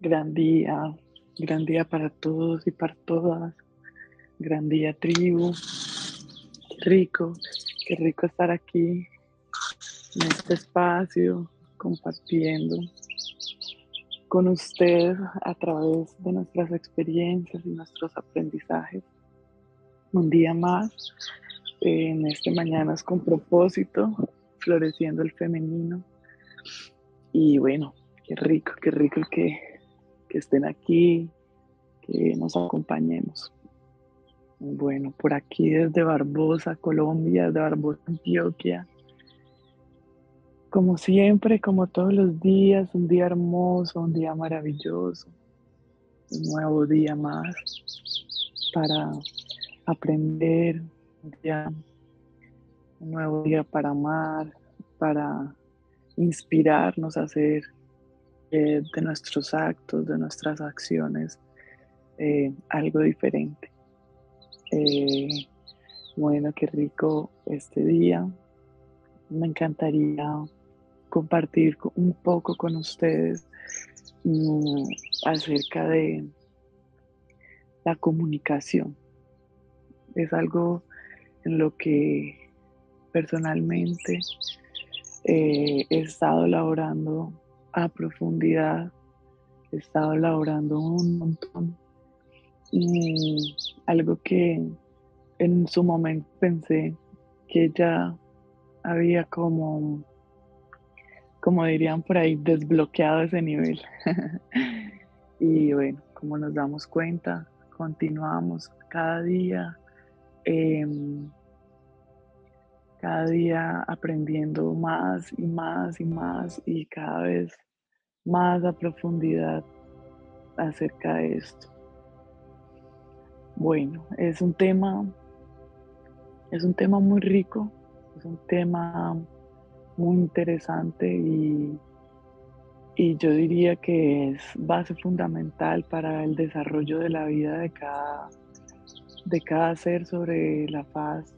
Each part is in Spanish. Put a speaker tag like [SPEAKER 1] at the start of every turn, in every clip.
[SPEAKER 1] Gran día, gran día para todos y para todas. Gran día, tribu. Qué rico, qué rico estar aquí en este espacio compartiendo con ustedes a través de nuestras experiencias y nuestros aprendizajes. Un día más en este Mañanas con propósito, floreciendo el femenino. Y bueno, qué rico, qué rico que estén aquí, que nos acompañemos. Bueno, por aquí desde Barbosa, Colombia, desde Barbosa, Antioquia. Como siempre, como todos los días, un día hermoso, un día maravilloso, un nuevo día más para aprender, un, día, un nuevo día para amar, para inspirarnos a hacer eh, de nuestros actos, de nuestras acciones, eh, algo diferente. Eh, bueno, qué rico este día. Me encantaría compartir un poco con ustedes mm, acerca de la comunicación. Es algo en lo que personalmente he estado elaborando profundidad. He estado elaborando un montón. Y algo que en su momento pensé que ya había como, como dirían por ahí, desbloqueado ese nivel. y bueno, como nos damos cuenta, continuamos cada día. Em, cada día aprendiendo más y más y más y cada vez más a profundidad acerca de esto. Bueno, es un tema, es un tema muy rico, es un tema muy interesante y, y yo diría que es base fundamental para el desarrollo de la vida de cada, de cada ser sobre la faz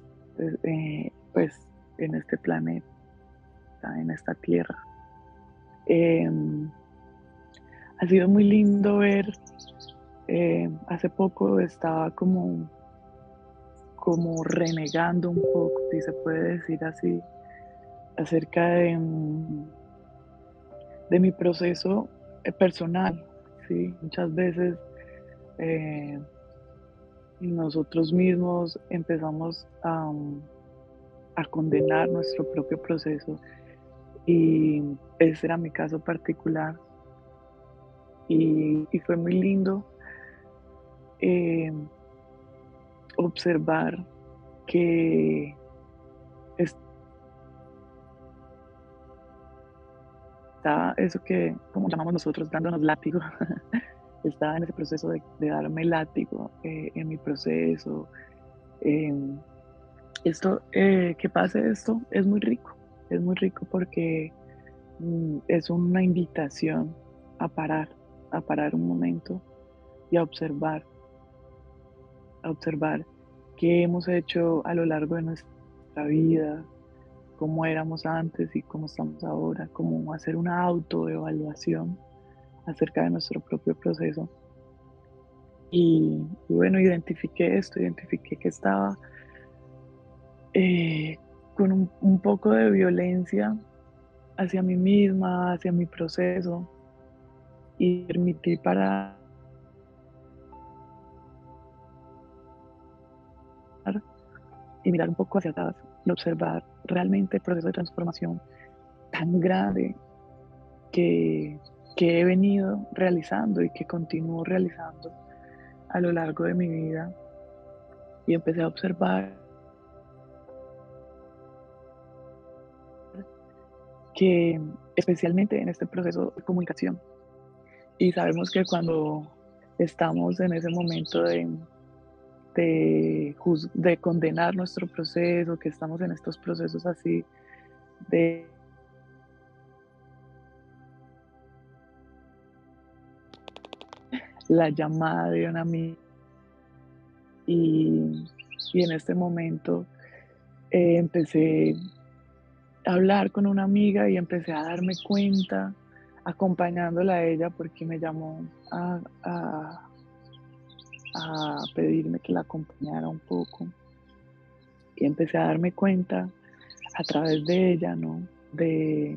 [SPEAKER 1] eh, pues en este planeta, en esta tierra. Em, ha sido muy lindo ver, eh, hace poco estaba como, como renegando un poco, si se puede decir así, acerca de, de mi proceso eh, personal. ¿sí? Muchas veces eh, nosotros mismos empezamos a a condenar nuestro propio proceso. Y ese era mi caso particular. Y, fue muy lindo eh, observar que estaba eso que, como llamamos nosotros, dándonos látigo. estaba en ese proceso de, darme látigo eh, en mi proceso, esto, eh, que pase esto es muy rico, es muy rico porque mm, es una invitación a parar, a parar un momento y a observar, a observar qué hemos hecho a lo largo de nuestra vida, cómo éramos antes y cómo estamos ahora, cómo hacer una autoevaluación acerca de nuestro propio proceso. Y, y bueno, identifiqué esto, identifiqué que estaba eh, con un, poco de violencia hacia mí misma, hacia mi proceso y permití para y mirar un poco hacia atrás y observar realmente el proceso de transformación tan grande que, que he venido realizando y que continúo realizando a lo largo de mi vida. Y empecé a observar que especialmente en este proceso de comunicación. Y sabemos que cuando estamos en ese momento de, de, de condenar nuestro proceso, que estamos en estos procesos así de la llamada de una amiga y, y en este momento eh, empecé hablar con una amiga y empecé a darme cuenta, acompañándola a ella porque me llamó a, a, pedirme que la acompañara un poco. Y empecé a darme cuenta a través de ella, ¿no? De,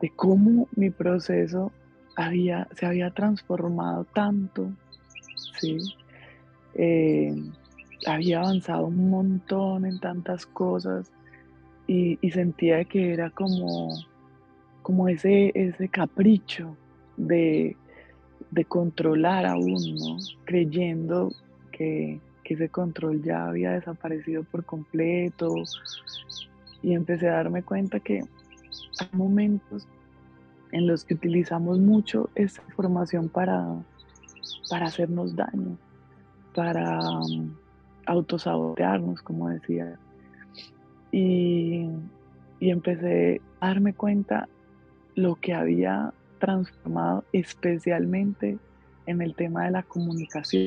[SPEAKER 1] de cómo mi proceso había, se había transformado tanto, ¿sí? Eh, había avanzado un montón en tantas cosas y, sentía que era como, como ese, ese capricho de, controlar a uno, creyendo que, que ese control ya había desaparecido por completo. Y empecé a darme cuenta que hay momentos en los que utilizamos mucho esa información para, para hacernos daño, para um, autosabotearnos, como decía. Y, y empecé a darme cuenta lo que había transformado especialmente en el tema de la comunicación.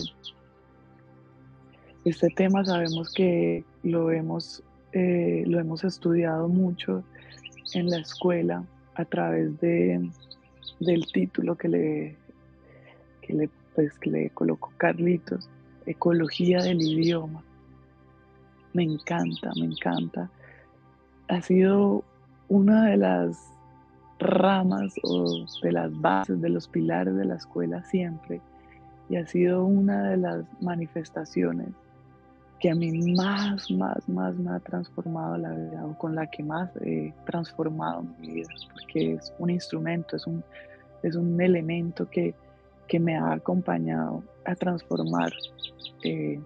[SPEAKER 1] Este tema sabemos que lo hemos, eh, lo hemos estudiado mucho en la escuela a través de, del título que le, que le, pues, que le colocó Carlitos, Ecología del Idioma. Me encanta, me encanta. Ha sido una de las ramas o de las bases, de los pilares de la escuela siempre y ha sido una de las manifestaciones que a mí más, más, más me ha transformado la vida o con la que más he transformado mi vida, porque es un instrumento, es un, es un elemento que, me ha acompañado a transformar eh,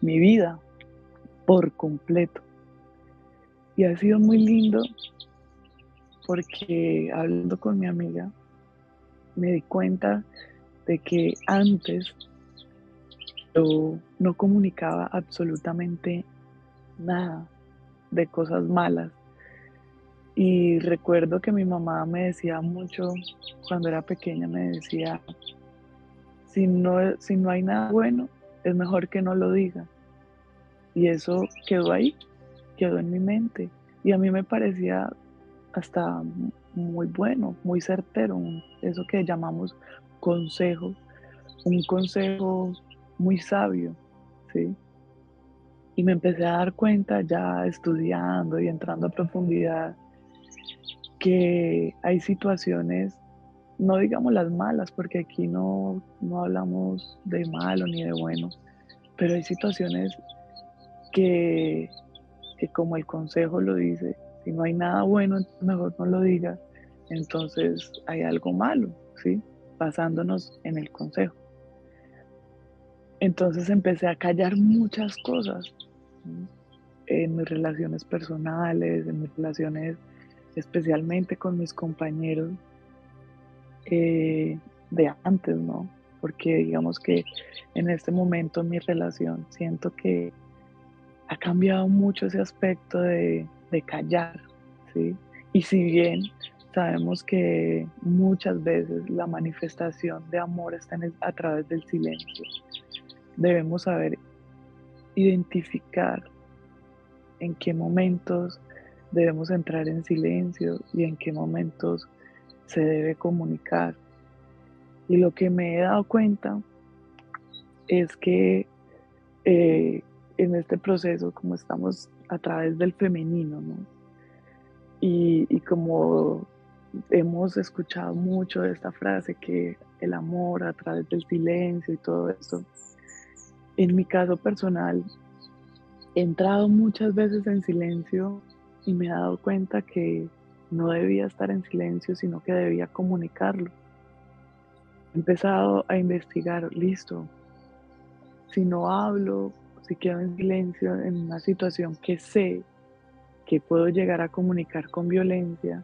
[SPEAKER 1] mi vida por completo. Y ha sido muy lindo porque hablando con mi amiga me di cuenta de que antes yo no comunicaba absolutamente nada de cosas malas. Y recuerdo que mi mamá me decía mucho, cuando era pequeña, me decía, si no, si no hay nada bueno, es mejor que no lo diga. Y eso quedó ahí, quedó en mi mente. Y a mí me parecía hasta muy bueno, muy certero, eso que llamamos consejo, un consejo muy sabio, ¿sí? Y me empecé a dar cuenta ya estudiando y entrando a profundidad que hay situaciones, no digamos las malas, porque aquí no, no hablamos de malo ni de bueno, pero hay situaciones que, que como el consejo lo dice, si no hay nada bueno, mejor no lo digas, entonces hay algo malo, ¿sí? Basándonos en el consejo. Entonces empecé a callar muchas cosas en mis relaciones personales, en mis relaciones especialmente con mis compañeros eh, de antes, ¿no? Porque digamos que en este momento mi relación siento que ha cambiado mucho ese aspecto de, de callar, ¿sí? Y si bien sabemos que muchas veces la manifestación de amor está a través del silencio, debemos saber identificar en qué momentos debemos entrar en silencio y en qué momentos se debe comunicar. Y lo que me he dado cuenta es que eh, en este proceso, como estamos a través del femenino, ¿no? Y, como hemos escuchado mucho esta frase que el amor a través del silencio y todo eso, en mi caso personal, he entrado muchas veces en silencio y me he dado cuenta que no debía estar en silencio, sino que debía comunicarlo. He empezado a investigar, listo, si no hablo, si quedo en silencio en una situación que sé que puedo llegar a comunicar con violencia,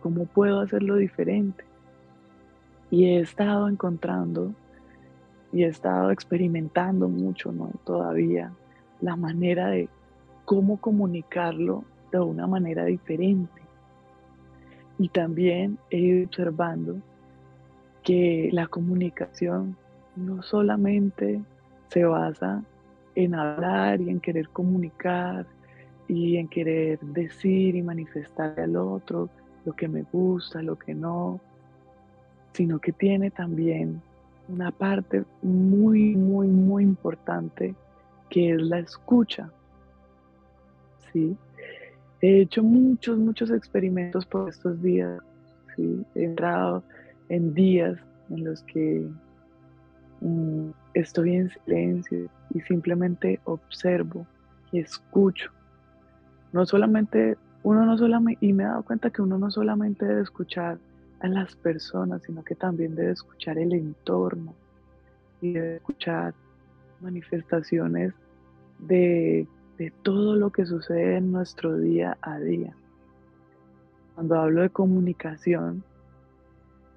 [SPEAKER 1] ¿cómo puedo hacerlo diferente? Y he estado encontrando y he estado experimentando mucho, ¿no? Todavía la manera de cómo comunicarlo de una manera diferente. Y también he ido observando que la comunicación no solamente se basa en hablar y en querer comunicar y en querer decir y manifestar al otro lo que me gusta, lo que no, sino que tiene también una parte muy, muy, muy importante que es la escucha. ¿Sí? He hecho muchos, muchos experimentos por estos días. ¿sí? He entrado en días en los que mm, estoy en silencio y simplemente observo y escucho. No solamente, uno no solamente, y me he dado cuenta que uno no solamente debe escuchar a las personas, sino que también debe escuchar el entorno y debe escuchar manifestaciones de, todo lo que sucede en nuestro día a día. Cuando hablo de comunicación,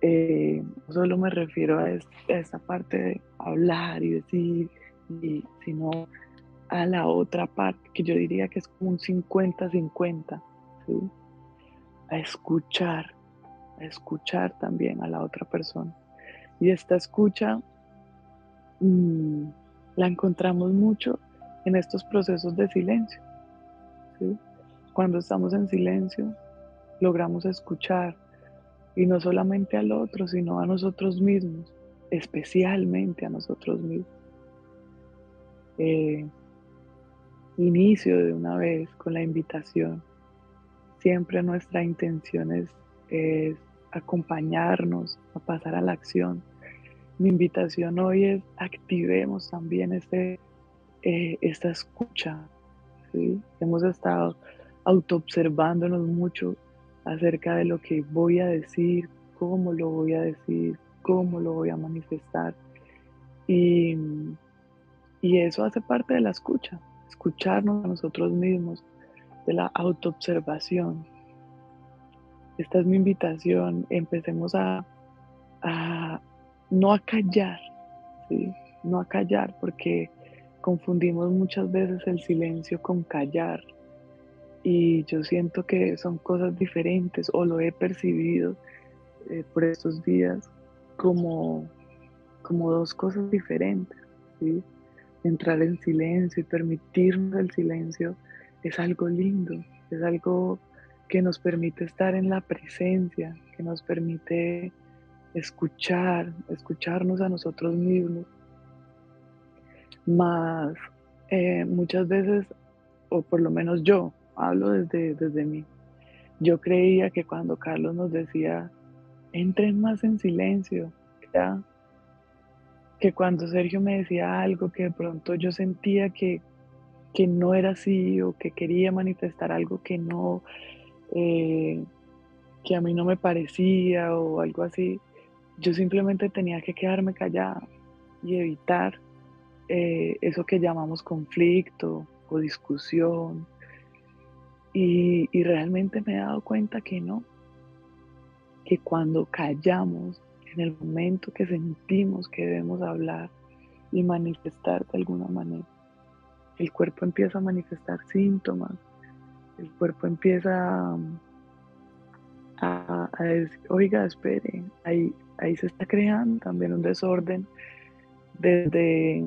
[SPEAKER 1] eh, solo me refiero a, esta parte de hablar y decir, sino a la otra parte, que yo diría que es como un 50-50, a escuchar, a escuchar también a la otra persona. Y esta escucha mm, la encontramos mucho en estos procesos de silencio. Cuando estamos en silencio, logramos escuchar, y no solamente al otro, sino a nosotros mismos, especialmente a nosotros mismos. Eh, inicio de una vez con la invitación. Siempre nuestra intención es, acompañarnos a pasar a la acción. Mi invitación hoy es activemos también este, eh, esta escucha. ¿sí? Hemos estado autoobservándonos mucho acerca de lo que voy a decir, cómo lo voy a decir, cómo lo voy a manifestar. Y, y eso hace parte de la escucha, escucharnos a nosotros mismos, de la autoobservación. Esta es mi invitación, empecemos a, a no a callar, ¿sí? no a callar, porque confundimos muchas veces el silencio con callar y yo siento que son cosas diferentes o lo he percibido eh, por estos días como, como dos cosas diferentes. Entrar en silencio y permitirnos el silencio es algo lindo, es algo que nos permite estar en la presencia, que nos permite escuchar, escucharnos a nosotros mismos. Más eh, muchas veces, o por lo menos yo, hablo desde, desde mí. Yo creía que cuando Carlos nos decía, entren más en silencio, que cuando Sergio me decía algo que de pronto yo sentía que, no era así o que quería manifestar algo que no, eh, que a mí no me parecía o algo así, yo simplemente tenía que quedarme callada y evitar eh, eso que llamamos conflicto o discusión y, realmente me he dado cuenta que no, que cuando callamos, en el momento que sentimos que debemos hablar y manifestar de alguna manera, el cuerpo empieza a manifestar síntomas, el cuerpo empieza a, decir, oiga, espere, ahí, ahí se está creando también un desorden desde,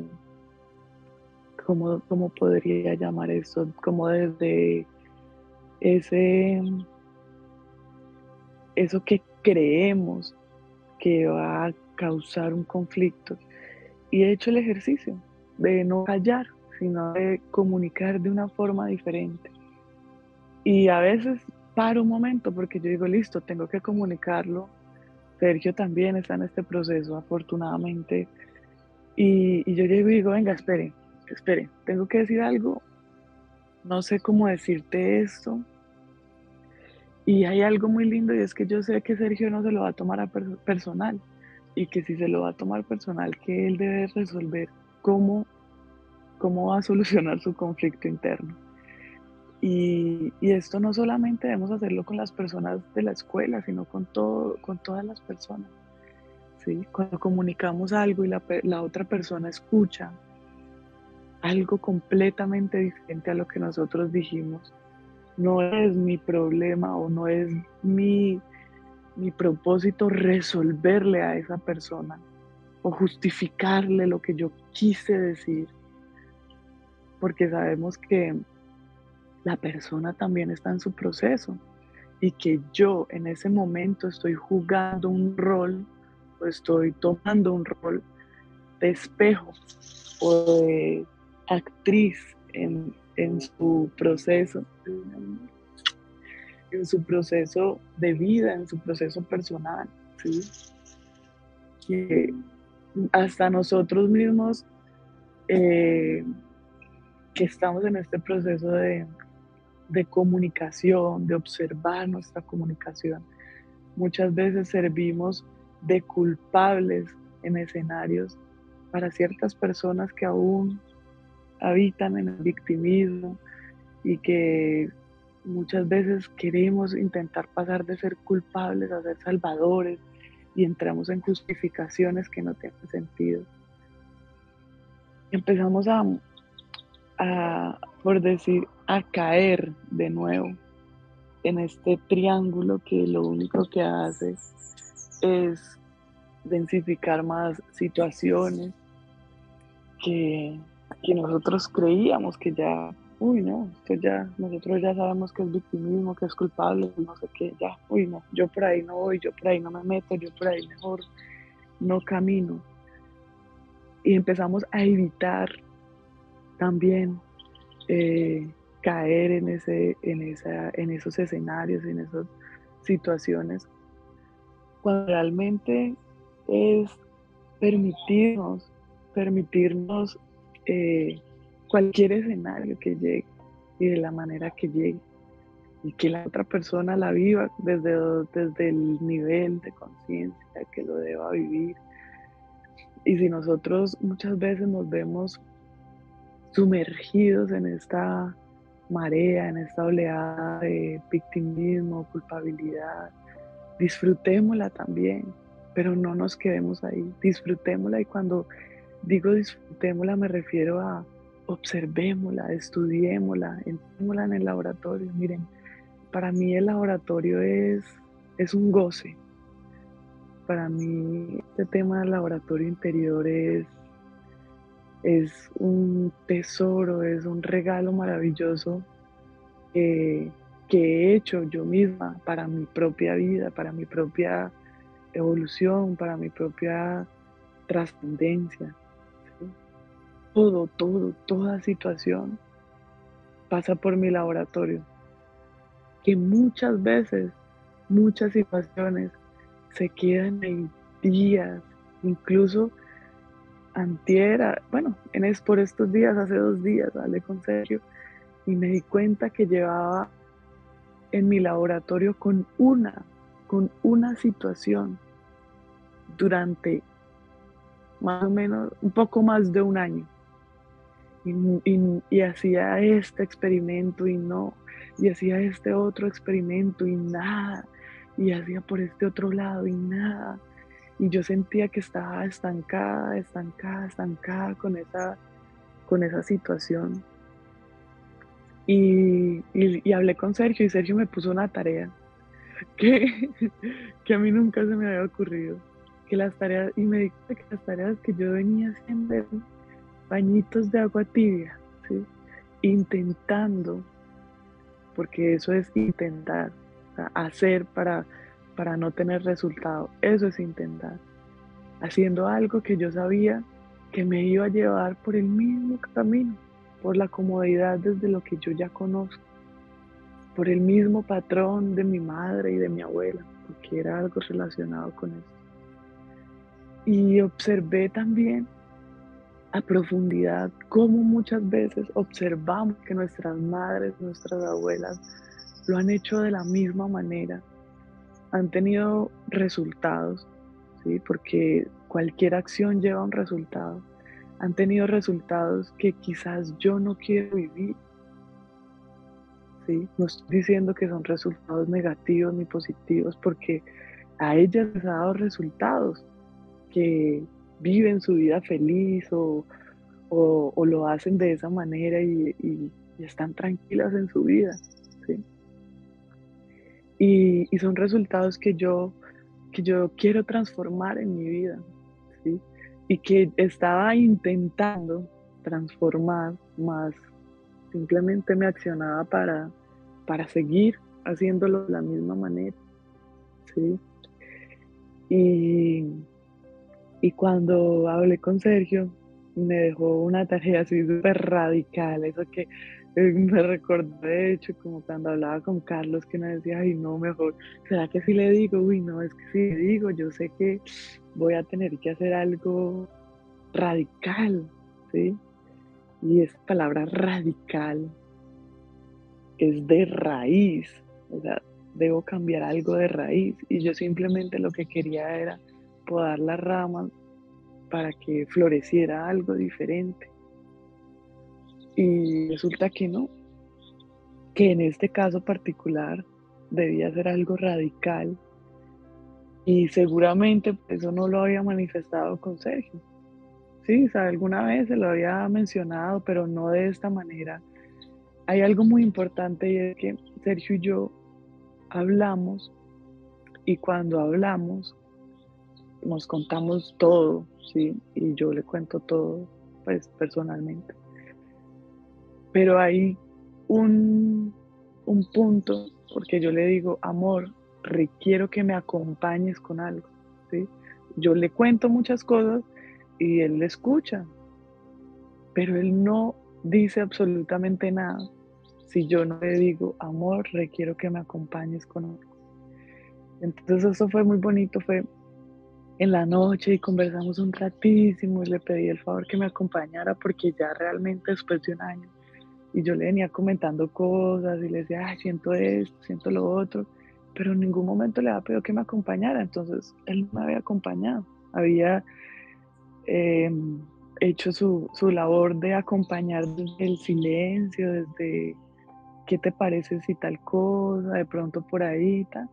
[SPEAKER 1] ¿cómo, cómo podría llamar eso? Como desde ese, eso que creemos que va a causar un conflicto. Y he hecho el ejercicio de no callar, sino de comunicar de una forma diferente. Y a veces paro un momento porque yo digo, listo, tengo que comunicarlo. Sergio también está en este proceso, afortunadamente. Y, y yo llego y digo, venga, espere, espere, tengo que decir algo no sé cómo decirte esto. Y hay algo muy lindo y es que yo sé que Sergio no se lo va a tomar a personal y que si se lo va a tomar personal, que él debe resolver cómo, cómo va a solucionar su conflicto interno. Y, esto no solamente debemos hacerlo con las personas de la escuela, sino con, todo, con todas las personas. ¿sí? Cuando comunicamos algo y la, la otra persona escucha, algo completamente diferente a lo que nosotros dijimos. No es mi problema o no es mi, mi propósito resolverle a esa persona o justificarle lo que yo quise decir, porque sabemos que la persona también está en su proceso y que yo en ese momento estoy jugando un rol o estoy tomando un rol de espejo o de actriz en, su proceso, en su proceso de vida, en su proceso personal, ¿sí? Que hasta nosotros mismos eh, que estamos en este proceso de, de comunicación, de observar nuestra comunicación, muchas veces servimos de culpables en escenarios para ciertas personas que aún habitan en el victimismo y que muchas veces queremos intentar pasar de ser culpables a ser salvadores y entramos en justificaciones que no tienen sentido. Empezamos a, a, por decir, a caer de nuevo en este triángulo que lo único que hace es densificar más situaciones que, que nosotros creíamos que ya, uy, no, esto ya, nosotros ya sabemos que es victimismo, que es culpable, no sé qué, ya, uy, no, yo por ahí no voy, yo por ahí no me meto, yo por ahí mejor no camino. Y empezamos a evitar también eh, caer en, ese, en, esa, en esos escenarios, en esas situaciones, cuando realmente es permitirnos, permitirnos eh, cualquier escenario que llegue y de la manera que llegue y que la otra persona la viva desde, desde el nivel de conciencia que lo deba vivir. Y si nosotros muchas veces nos vemos sumergidos en esta marea, en esta oleada de victimismo, culpabilidad, disfrutémosla también, pero no nos quedemos ahí, disfrutémosla y cuando digo disfrutémosla me refiero a observémosla, estudiémosla, entrémosla en el laboratorio. Miren, para mí el laboratorio es, es un goce. Para mí este tema del laboratorio interior es es un tesoro, es un regalo maravilloso que, he hecho yo misma para mi propia vida, para mi propia evolución, para mi propia trascendencia. Todo, todo, toda situación pasa por mi laboratorio. Que muchas veces, muchas situaciones se quedan en días, incluso antiera, bueno, en es por estos días, hace dos días, hablé con Sergio y me di cuenta que llevaba en mi laboratorio con una, con una situación durante más o menos un poco más de un año. Y, hacía este experimento y no, y hacía este otro experimento y nada, y hacía por este otro lado y nada y yo sentía que estaba estancada, estancada, estancada con esa, con esa situación. Y, hablé con Sergio y Sergio me puso una tarea que, que a mí nunca se me había ocurrido. Que las tareas, y me dijo que las tareas que yo venía haciendo bañitos de agua tibia, intentando, porque eso es intentar, hacer para para no tener resultado. Eso es intentar. Haciendo algo que yo sabía que me iba a llevar por el mismo camino, por la comodidad desde lo que yo ya conozco, por el mismo patrón de mi madre y de mi abuela, porque era algo relacionado con esto. Y observé también profundidad cómo muchas veces observamos que nuestras madres, nuestras abuelas lo han hecho de la misma manera han tenido resultados, ¿sí? porque cualquier acción lleva un resultado. Han tenido resultados que quizás yo no quiero vivir. ¿sí? No estoy diciendo que son resultados negativos ni positivos, porque a ellas les ha dado resultados que viven su vida feliz o, lo hacen de esa manera y, y están tranquilas en su vida. ¿sí? Y, son resultados que yo, que yo quiero transformar en mi vida, ¿sí? Y que estaba intentando transformar, más simplemente me accionaba para, para seguir haciéndolo de la misma manera. ¿sí? Y, y cuando hablé con Sergio, me dejó una tarea así súper radical, eso que eh, me recordé de hecho como cuando hablaba con Carlos que me decía, ay no, mejor, ¿será que si le digo? Uy, no, es que si le digo, yo sé que voy a tener que hacer algo radical, ¿sí? Y esa palabra radical es de raíz, o sea, debo cambiar algo de raíz. Y yo simplemente lo que quería era podar las ramas para que floreciera algo diferente. Y resulta que no, que en este caso particular debía ser algo radical y seguramente eso no lo había manifestado con Sergio. Sí, o alguna vez se lo había mencionado, pero no de esta manera. Hay algo muy importante y es que Sergio y yo hablamos y cuando hablamos nos contamos todo, ¿sí? Y yo le cuento todo, pues personalmente. Pero hay un, un punto, porque yo le digo, amor, requiero que me acompañes con algo, ¿sí? Yo le cuento muchas cosas y él le escucha, pero él no dice absolutamente nada si yo no le digo, amor, requiero que me acompañes con algo. Entonces eso fue muy bonito, fue en la noche y conversamos un ratísimo y le pedí el favor que me acompañara porque ya realmente después de un año y yo le venía comentando cosas y le decía, ay, siento esto, siento lo otro, pero en ningún momento le había pedido que me acompañara, entonces él me había acompañado, había em, hecho su, su labor de acompañar desde el silencio, desde qué te parece si tal cosa, de pronto por ahí, tal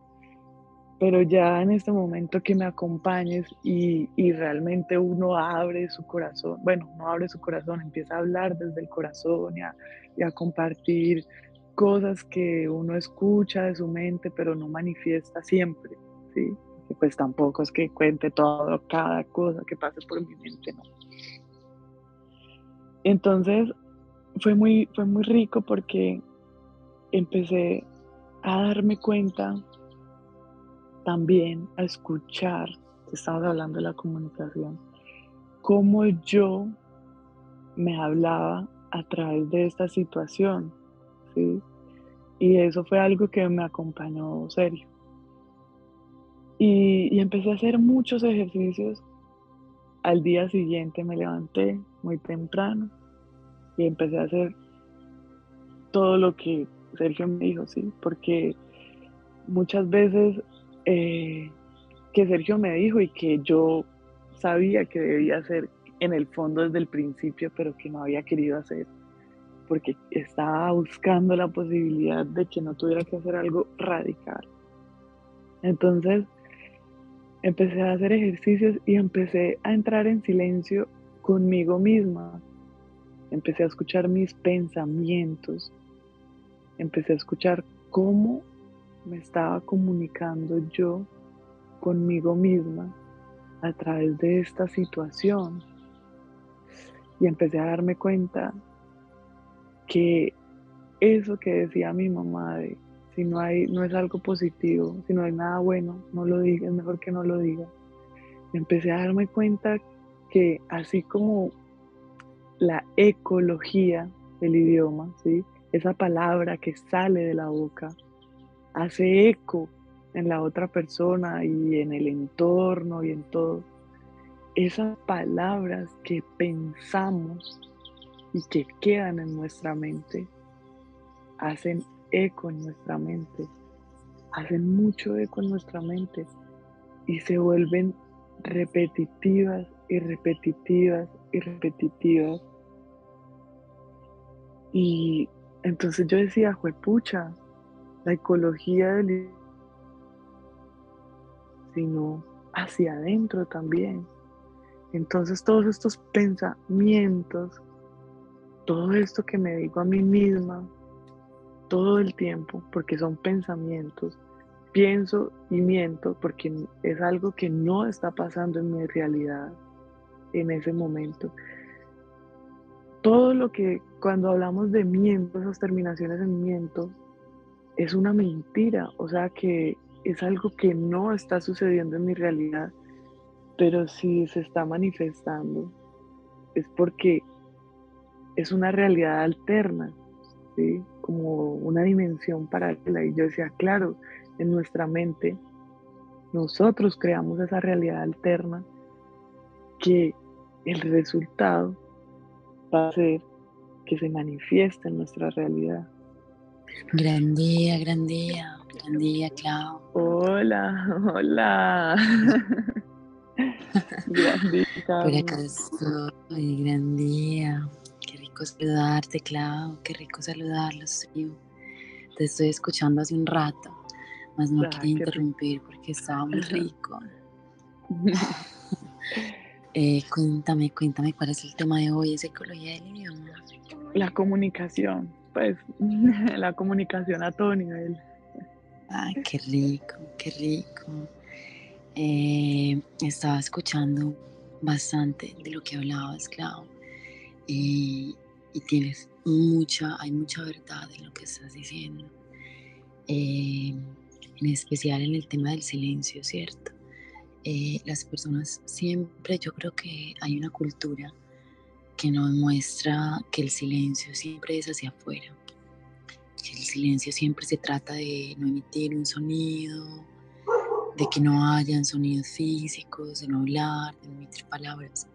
[SPEAKER 1] pero ya en este momento que me acompañes y, realmente uno abre su corazón, bueno, no abre su corazón, empieza a hablar desde el corazón y a, y a, compartir cosas que uno escucha de su mente, pero no manifiesta siempre, ¿sí? Que pues tampoco es que cuente todo, cada cosa que pase por mi mente, ¿no? Entonces fue muy, fue muy rico porque empecé a darme cuenta también a escuchar, estamos hablando de la comunicación, cómo yo me hablaba a través de esta situación, ¿sí? Y eso fue algo que me acompañó serio. Y, y empecé a hacer muchos ejercicios. Al día siguiente me levanté muy temprano y empecé a hacer todo lo que Sergio me dijo, ¿sí? Porque muchas veces eh, que Sergio me dijo y que yo sabía que debía hacer en el fondo desde el principio, pero que no había querido hacer, porque estaba buscando la posibilidad de que no tuviera que hacer algo radical. Entonces, empecé a hacer ejercicios y empecé a entrar en silencio conmigo misma. Empecé a escuchar mis pensamientos. Empecé a escuchar cómo me estaba comunicando yo conmigo misma a través de esta situación. Y empecé a darme cuenta que eso que decía mi mamá de si no hay, no es algo positivo, si no hay nada bueno, no lo diga, es mejor que no lo diga. Empecé a darme cuenta que así como la ecología del idioma, ¿sí? esa palabra que sale de la boca, hace eco en la otra persona y en el entorno y en todo. Esas palabras que pensamos y que quedan en nuestra mente hacen eco en nuestra mente, hacen mucho eco en nuestra mente y se vuelven repetitivas y repetitivas y repetitivas. Y entonces yo decía, juepucha, la ecología del sino hacia adentro también. Entonces todos estos pensamientos, todo esto que me digo a mí misma todo el tiempo, porque son pensamientos, pienso y miento porque es algo que no está pasando en mi realidad en ese momento. Todo lo que cuando hablamos de miento, esas terminaciones en miento, es una mentira, o sea que es algo que no está sucediendo en mi realidad, pero si se está manifestando es porque es una realidad alterna, ¿sí? como una dimensión paralela. Y yo decía, claro, en nuestra mente nosotros creamos esa realidad alterna que el resultado va a ser que se manifieste en nuestra realidad.
[SPEAKER 2] Gran día, gran día, gran día, Clau.
[SPEAKER 1] Hola, hola.
[SPEAKER 2] gran día. Por acá estoy, gran día. Qué rico saludarte, Clau. Qué rico saludarlos. Te estoy escuchando hace un rato, más no quería interrumpir porque estaba muy rico. Eh, cuéntame, cuéntame cuál es el tema de hoy, es ecología del idioma.
[SPEAKER 1] La comunicación, pues la comunicación a todo nivel.
[SPEAKER 2] Ay, qué rico, qué rico. Eh, estaba escuchando bastante de lo que hablabas, Clau, y, tienes mucha, hay mucha verdad en lo que estás diciendo, eh, en especial en el tema del silencio, ¿cierto? Eh, las personas siempre, yo creo que hay una cultura que nos muestra que el silencio siempre es hacia afuera, que el silencio siempre se trata de no emitir un sonido, de que no hayan sonidos físicos, de no hablar, de no emitir palabras.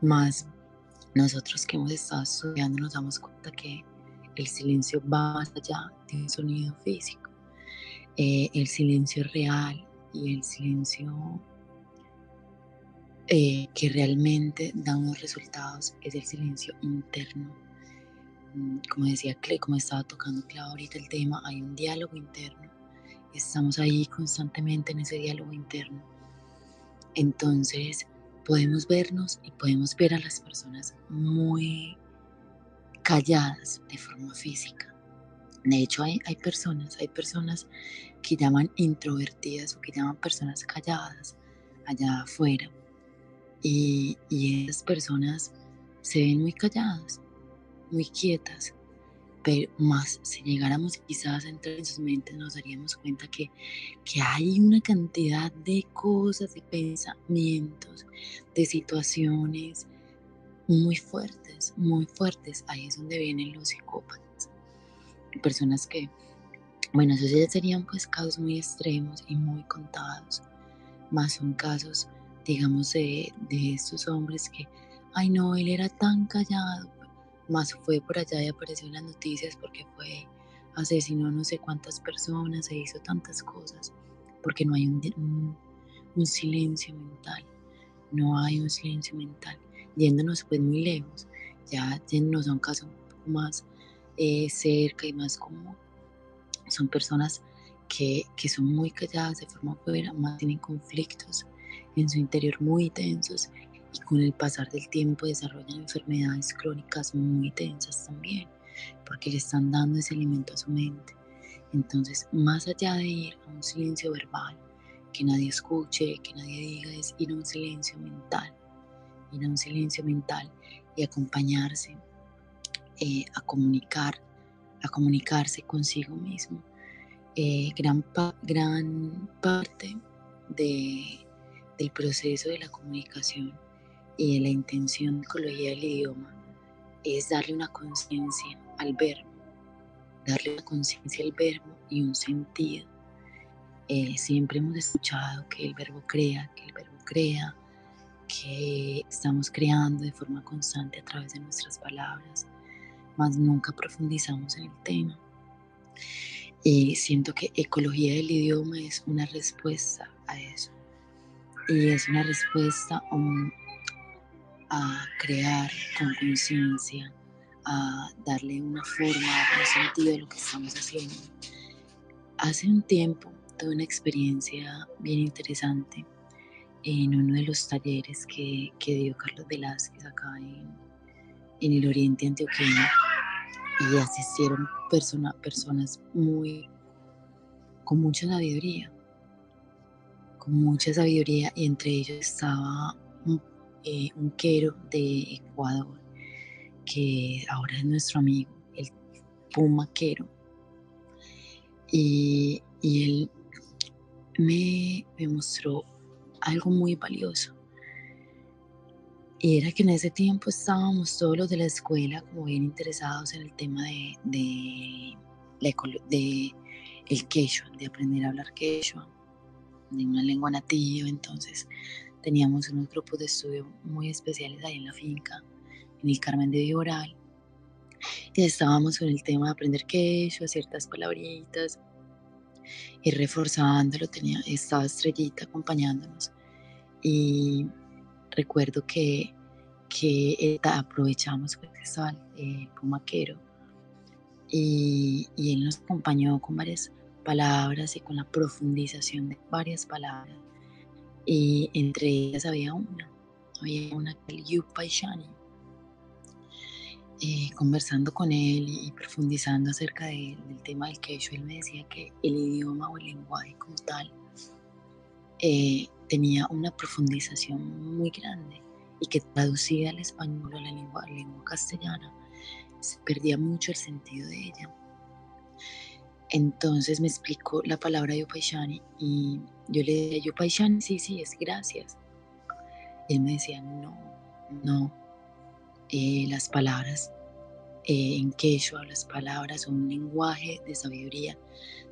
[SPEAKER 2] Más nosotros que hemos estado estudiando nos damos cuenta que el silencio va más allá de un sonido físico. Eh, el silencio real y el silencio eh, que realmente da unos resultados es el silencio interno. Mm, como decía Cle, como estaba tocando Clau ahorita el tema, hay un diálogo interno. Estamos ahí constantemente en ese diálogo interno. Entonces podemos vernos y podemos ver a las personas muy calladas de forma física de hecho, hay, hay personas, hay personas que llaman introvertidas o que llaman personas calladas allá afuera. Y, y esas personas se ven muy calladas, muy quietas, pero más si llegáramos quizás a entrar en sus mentes nos daríamos cuenta que, que hay una cantidad de cosas, de pensamientos, de situaciones muy fuertes, muy fuertes. Ahí es donde vienen los psicópatas personas que, bueno, esos serían pues casos muy extremos y muy contados, más son casos, digamos, de, de estos hombres que, ay no, él era tan callado, más fue por allá y apareció en las noticias porque fue, asesinó no sé cuántas personas, se hizo tantas cosas, porque no hay un, un, silencio mental, no hay un silencio mental, yéndonos pues muy lejos, ya yéndonos a un caso un poco más eh, cerca y más común. Son personas que, que, son muy calladas de forma fuera, más tienen conflictos en su interior muy tensos y con el pasar del tiempo desarrollan enfermedades crónicas muy tensas también, porque le están dando ese alimento a su mente. Entonces, más allá de ir a un silencio verbal, que nadie escuche, que nadie diga, es ir a un silencio mental, ir a un silencio mental y acompañarse eh, a comunicar, a comunicarse consigo mismo. Eh, gran, gran parte de, del proceso de la comunicación y de la intención de ecología del idioma es darle una conciencia al verbo, darle una conciencia al verbo y un sentido. Eh, siempre hemos escuchado que el verbo crea, que el verbo crea, que estamos creando de forma constante a través de nuestras palabras, más nunca profundizamos en el tema. Y siento que ecología del idioma es una respuesta a eso. Y es una respuesta a crear con conciencia, a darle una forma, un sentido a lo que estamos haciendo. Hace un tiempo tuve una experiencia bien interesante en uno de los talleres que, que dio Carlos Velázquez acá en, en el Oriente Antioqueño y asistieron personas muy con mucha sabiduría, mucha sabiduría y entre ellos estaba un, eh, un quero de Ecuador que ahora es nuestro amigo, el Puma Quero. Y, él me, mostró algo muy valioso. Y era que en ese tiempo estábamos todos los de la escuela como bien interesados en el tema de, de, de el quechua, de aprender a hablar quechua, de una lengua nativa. Entonces teníamos unos grupos de estudio muy especiales ahí en la finca, en el Carmen de Vioral. Y estábamos con el tema de aprender quechua, ciertas palabritas, y reforzándolo. Tenía, estaba Estrellita acompañándonos. Y recuerdo que, que aprovechamos que estaba el pumaquero y, y él nos acompañó con varias palabras y con la profundización de varias palabras. Y entre ellas había una, había una que el Yupaishani. Eh, conversando con él y profundizando acerca del tema del quechua, él me decía que el idioma o el lenguaje como tal eh, tenía una profundización muy grande y que traducida al español o a la lengua, lengua castellana se perdía mucho el sentido de ella. Entonces me explicó la palabra Yopaishani y yo le decía, Yopaishani, sí, sí, es gracias. él me decía, no, no, eh, las palabras eh, en quechua, las palabras son un lenguaje de sabiduría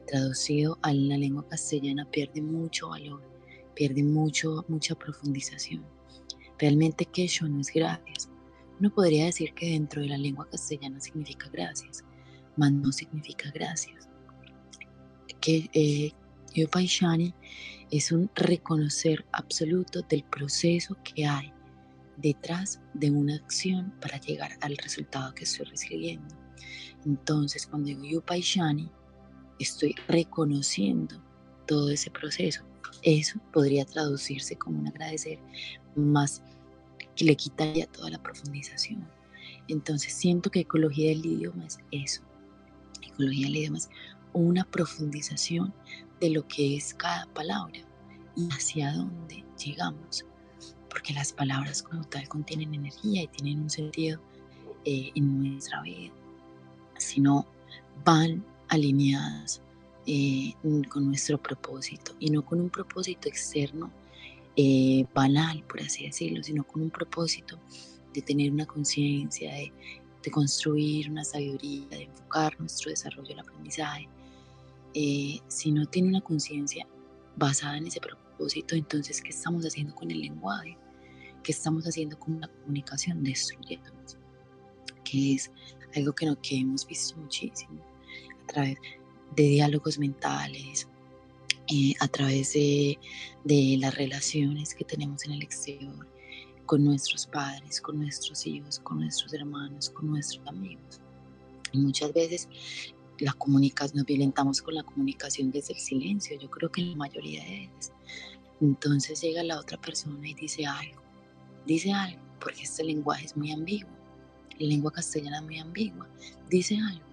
[SPEAKER 2] traducido a la lengua castellana pierde mucho valor, pierde mucho, mucha profundización. Realmente quechua no es gracias. Uno podría decir que dentro de la lengua castellana significa gracias, mas no significa gracias que eh, es un reconocer absoluto del proceso que hay detrás de una acción para llegar al resultado que estoy recibiendo. Entonces, cuando digo Yopaishani, estoy reconociendo todo ese proceso. Eso podría traducirse como un agradecer más que le quitaría toda la profundización. Entonces siento que ecología del idioma es eso. Ecología del idioma es una profundización de lo que es cada palabra y hacia dónde llegamos, porque las palabras como tal contienen energía y tienen un sentido eh, en nuestra vida, sino van alineadas eh, con nuestro propósito y no con un propósito externo eh, banal, por así decirlo, sino con un propósito de tener una conciencia, de, de, construir una sabiduría, de enfocar nuestro desarrollo, el aprendizaje, eh, si no tiene una conciencia basada en ese propósito, entonces, ¿qué estamos haciendo con el lenguaje? ¿Qué estamos haciendo con la comunicación? Destruyéndonos, que es algo que, no, que hemos visto muchísimo a través de diálogos mentales, eh, a través de, de las relaciones que tenemos en el exterior, con nuestros padres, con nuestros hijos, con nuestros hermanos, con nuestros amigos. Y muchas veces la comunicación, nos violentamos con la comunicación desde el silencio, yo creo que la mayoría de veces. Entonces llega la otra persona y dice algo, dice algo, porque este lenguaje es muy ambiguo, la lengua castellana es muy ambigua, dice algo.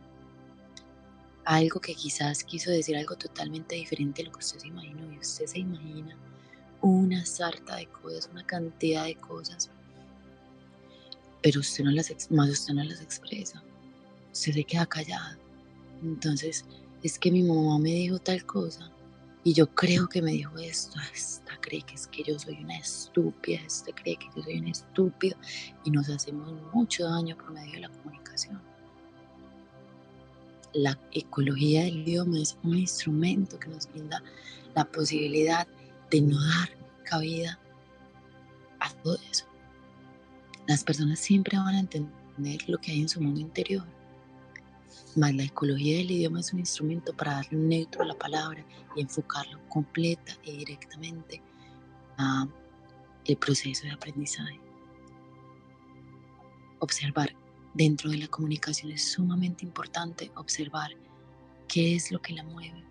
[SPEAKER 2] Algo que quizás quiso decir algo totalmente diferente a lo que usted se imaginó y usted se imagina una sarta de cosas, una cantidad de cosas, pero usted no las, más usted no las expresa, usted se queda callado entonces, es que mi mamá me dijo tal cosa y yo creo que me dijo esto, esta cree que es que yo soy una estúpida, esta cree que yo soy un estúpido y nos hacemos mucho daño por medio de la comunicación. La ecología del idioma es un instrumento que nos brinda la posibilidad de no dar cabida a todo eso. Las personas siempre van a entender lo que hay en su mundo interior más la ecología del idioma es un instrumento para darle un neutro a la palabra y enfocarlo completa y directamente a el proceso de aprendizaje. Observar dentro de la comunicación es sumamente importante observar qué es lo que la mueve,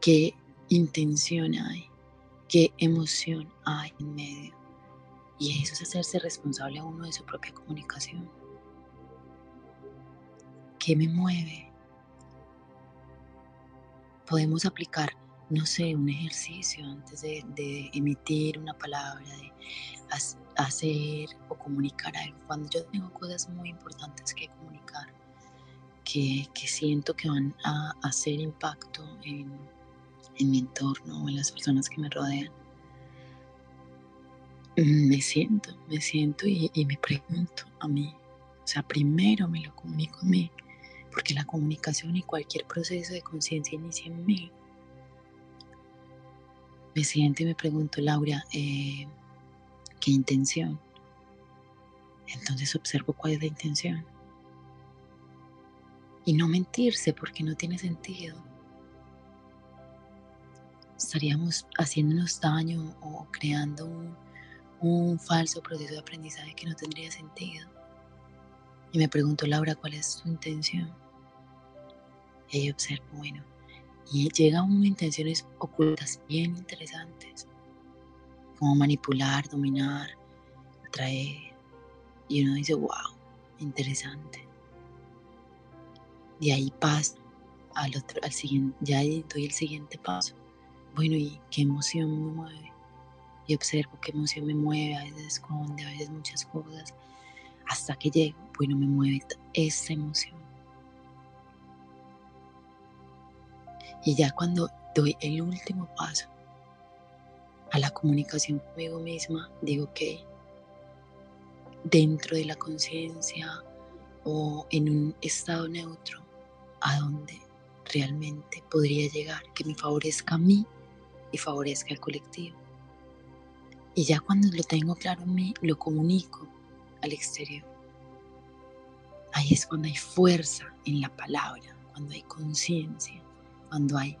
[SPEAKER 2] qué intención hay, qué emoción hay en medio. Y eso es hacerse responsable a uno de su propia comunicación. ¿Qué me mueve? Podemos aplicar, no sé, un ejercicio antes de, emitir una palabra, de hacer o comunicar algo. Cuando yo tengo cosas muy importantes que comunicar, que, siento que van a hacer impacto en, mi entorno o en las personas que me rodean. Mm, me siento, me siento y me pregunto a mí. O sea, primero me lo comunico a mí, porque la comunicación y cualquier proceso de conciencia inicia en mí. Me siento y me pregunto, Laura, eh, ¿qué intención? Entonces observo cuál es la intención. Y no mentirse porque no tiene sentido. Estaríamos haciéndonos daño o creando un, un falso proceso de aprendizaje que no tendría sentido. Y me pregunto, Laura, ¿cuál es tu intención? Y ahí observo, bueno, y llega una intenciones ocultas bien interesantes, como manipular, dominar, atraer. Y uno dice, wow, interesante. De ahí paso al otro, al siguiente, ya doy el siguiente paso. Bueno, ¿y qué emoción me mueve? Y observo qué emoción me mueve, a veces esconde, a veces muchas cosas, hasta que llego, bueno, me mueve esa emoción. Y ya cuando doy el último paso a la comunicación conmigo misma, digo que dentro de la conciencia o en un estado neutro, a donde realmente podría llegar, que me favorezca a mí y favorezca al colectivo. Y ya cuando lo tengo claro en mí, lo comunico al exterior. Ahí es cuando hay fuerza en la palabra, cuando hay conciencia cuando hay,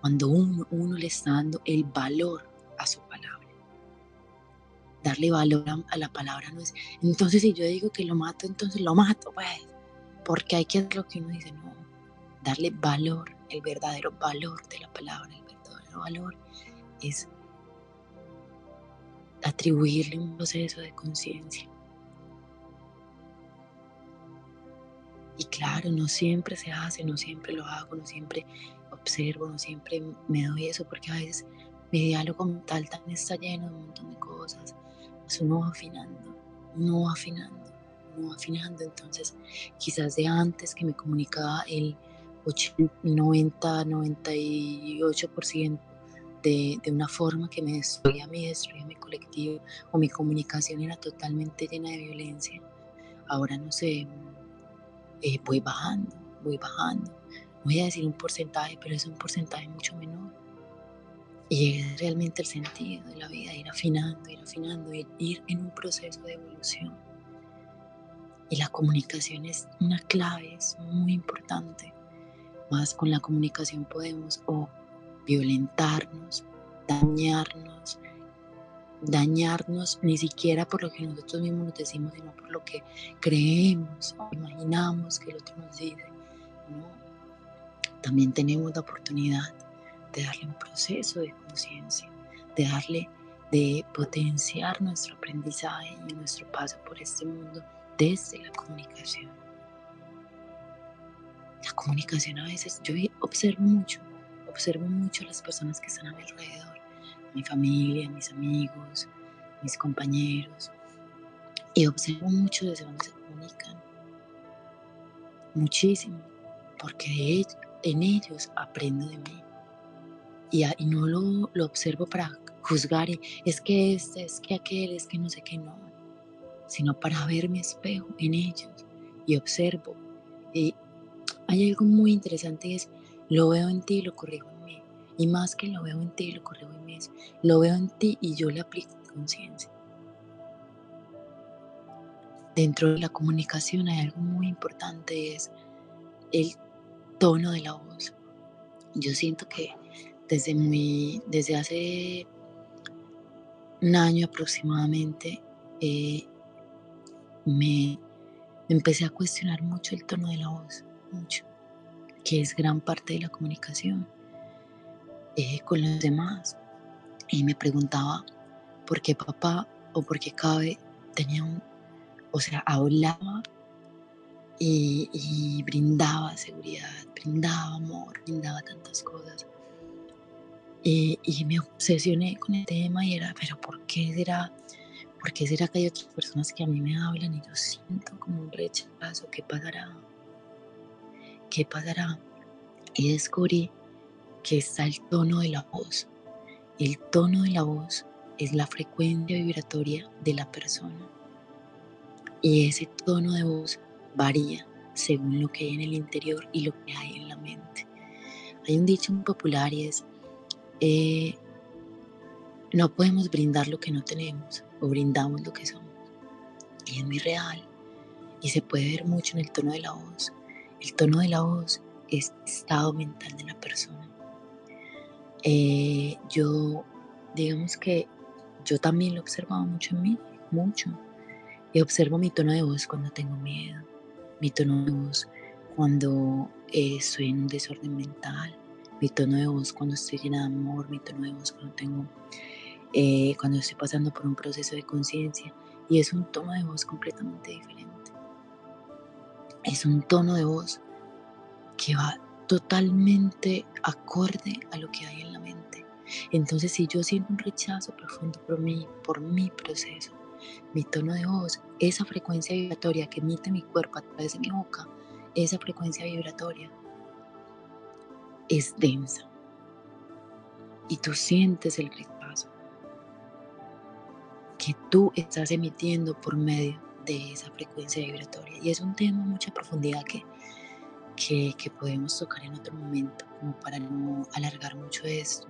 [SPEAKER 2] cuando uno, uno le está dando el valor a su palabra. Darle valor a, la palabra no es, entonces si yo digo que lo mato, entonces lo mato, pues, porque hay que hacer lo que uno dice, no, darle valor, el verdadero valor de la palabra, el verdadero valor es atribuirle un proceso de conciencia. Y claro, no siempre se hace, no siempre lo hago, no siempre observo, no siempre me doy eso, porque a veces mi diálogo mental también está lleno de un montón de cosas. Pues uno va afinando, uno va afinando, uno va afinando. Entonces, quizás de antes que me comunicaba el 90, 98% de, de una forma que me destruía a mí, destruía a mi colectivo, o mi comunicación era totalmente llena de violencia. Ahora no sé, eh, voy bajando, voy bajando. Voy a decir un porcentaje, pero es un porcentaje mucho menor. Y es realmente el sentido de la vida, ir afinando, ir afinando, ir, ir en un proceso de evolución. Y la comunicación es una clave, es muy importante. Más con la comunicación podemos o violentarnos, dañarnos, dañarnos ni siquiera por lo que nosotros mismos nos decimos, sino por lo que creemos imaginamos que el otro nos dice. También tenemos la oportunidad de darle un proceso de conciencia, de darle, de potenciar nuestro aprendizaje y nuestro paso por este mundo desde la comunicación. La comunicación a veces, yo observo mucho, observo mucho a las personas que están a mi alrededor mi familia, mis amigos, mis compañeros. Y observo mucho desde donde se comunican. Muchísimo. Porque en ellos aprendo de mí. Y, no lo, observo para juzgar y es que este, es que aquel, es que no sé qué, no. Sino para ver mi espejo en ellos y observo. Y hay algo muy interesante es, lo veo en ti y lo corrijo y más que lo veo en ti, lo corrijo en mí, lo veo en ti y yo le aplico conciencia. Dentro de la comunicación hay algo muy importante, es el tono de la voz. Yo siento que desde, muy, desde hace un año aproximadamente eh, me empecé a cuestionar mucho el tono de la voz, mucho, que es gran parte de la comunicación. Eh, con los demás. Y me preguntaba por qué papá o por qué Cabe tenía un, o sea, hablaba y, brindaba seguridad, brindaba amor, brindaba tantas cosas. Y, y, me obsesioné con el tema y era, pero ¿por qué será? ¿Por qué será que hay otras personas que a mí me hablan y yo siento como un rechazo? ¿Qué pasará? ¿qué pasará? Y descubrí que está el tono de la voz. El tono de la voz es la frecuencia vibratoria de la persona. Y ese tono de voz varía según lo que hay en el interior y lo que hay en la mente. Hay un dicho muy popular y es, eh, no podemos brindar lo que no tenemos o brindamos lo que somos. Y es muy real y se puede ver mucho en el tono de la voz. El tono de la voz es estado mental de la persona. Eh, yo, digamos que yo también lo he observado mucho en mí, mucho. Y observo mi tono de voz cuando tengo miedo, mi tono de voz cuando eh, estoy en un desorden mental, mi tono de voz cuando estoy llena de amor, mi tono de voz cuando tengo, eh, cuando estoy pasando por un proceso de conciencia. Y es un tono de voz completamente diferente. Es un tono de voz que va totalmente acorde a lo que hay en la mente. Entonces, si yo siento un rechazo profundo por mí, por mi proceso, mi tono de voz, esa frecuencia vibratoria que emite mi cuerpo a través de mi boca, esa frecuencia vibratoria es densa. Y tú sientes el rechazo que tú estás emitiendo por medio de esa frecuencia vibratoria. Y es un tema de mucha profundidad que que, podemos tocar en otro momento, como para no alargar mucho esto.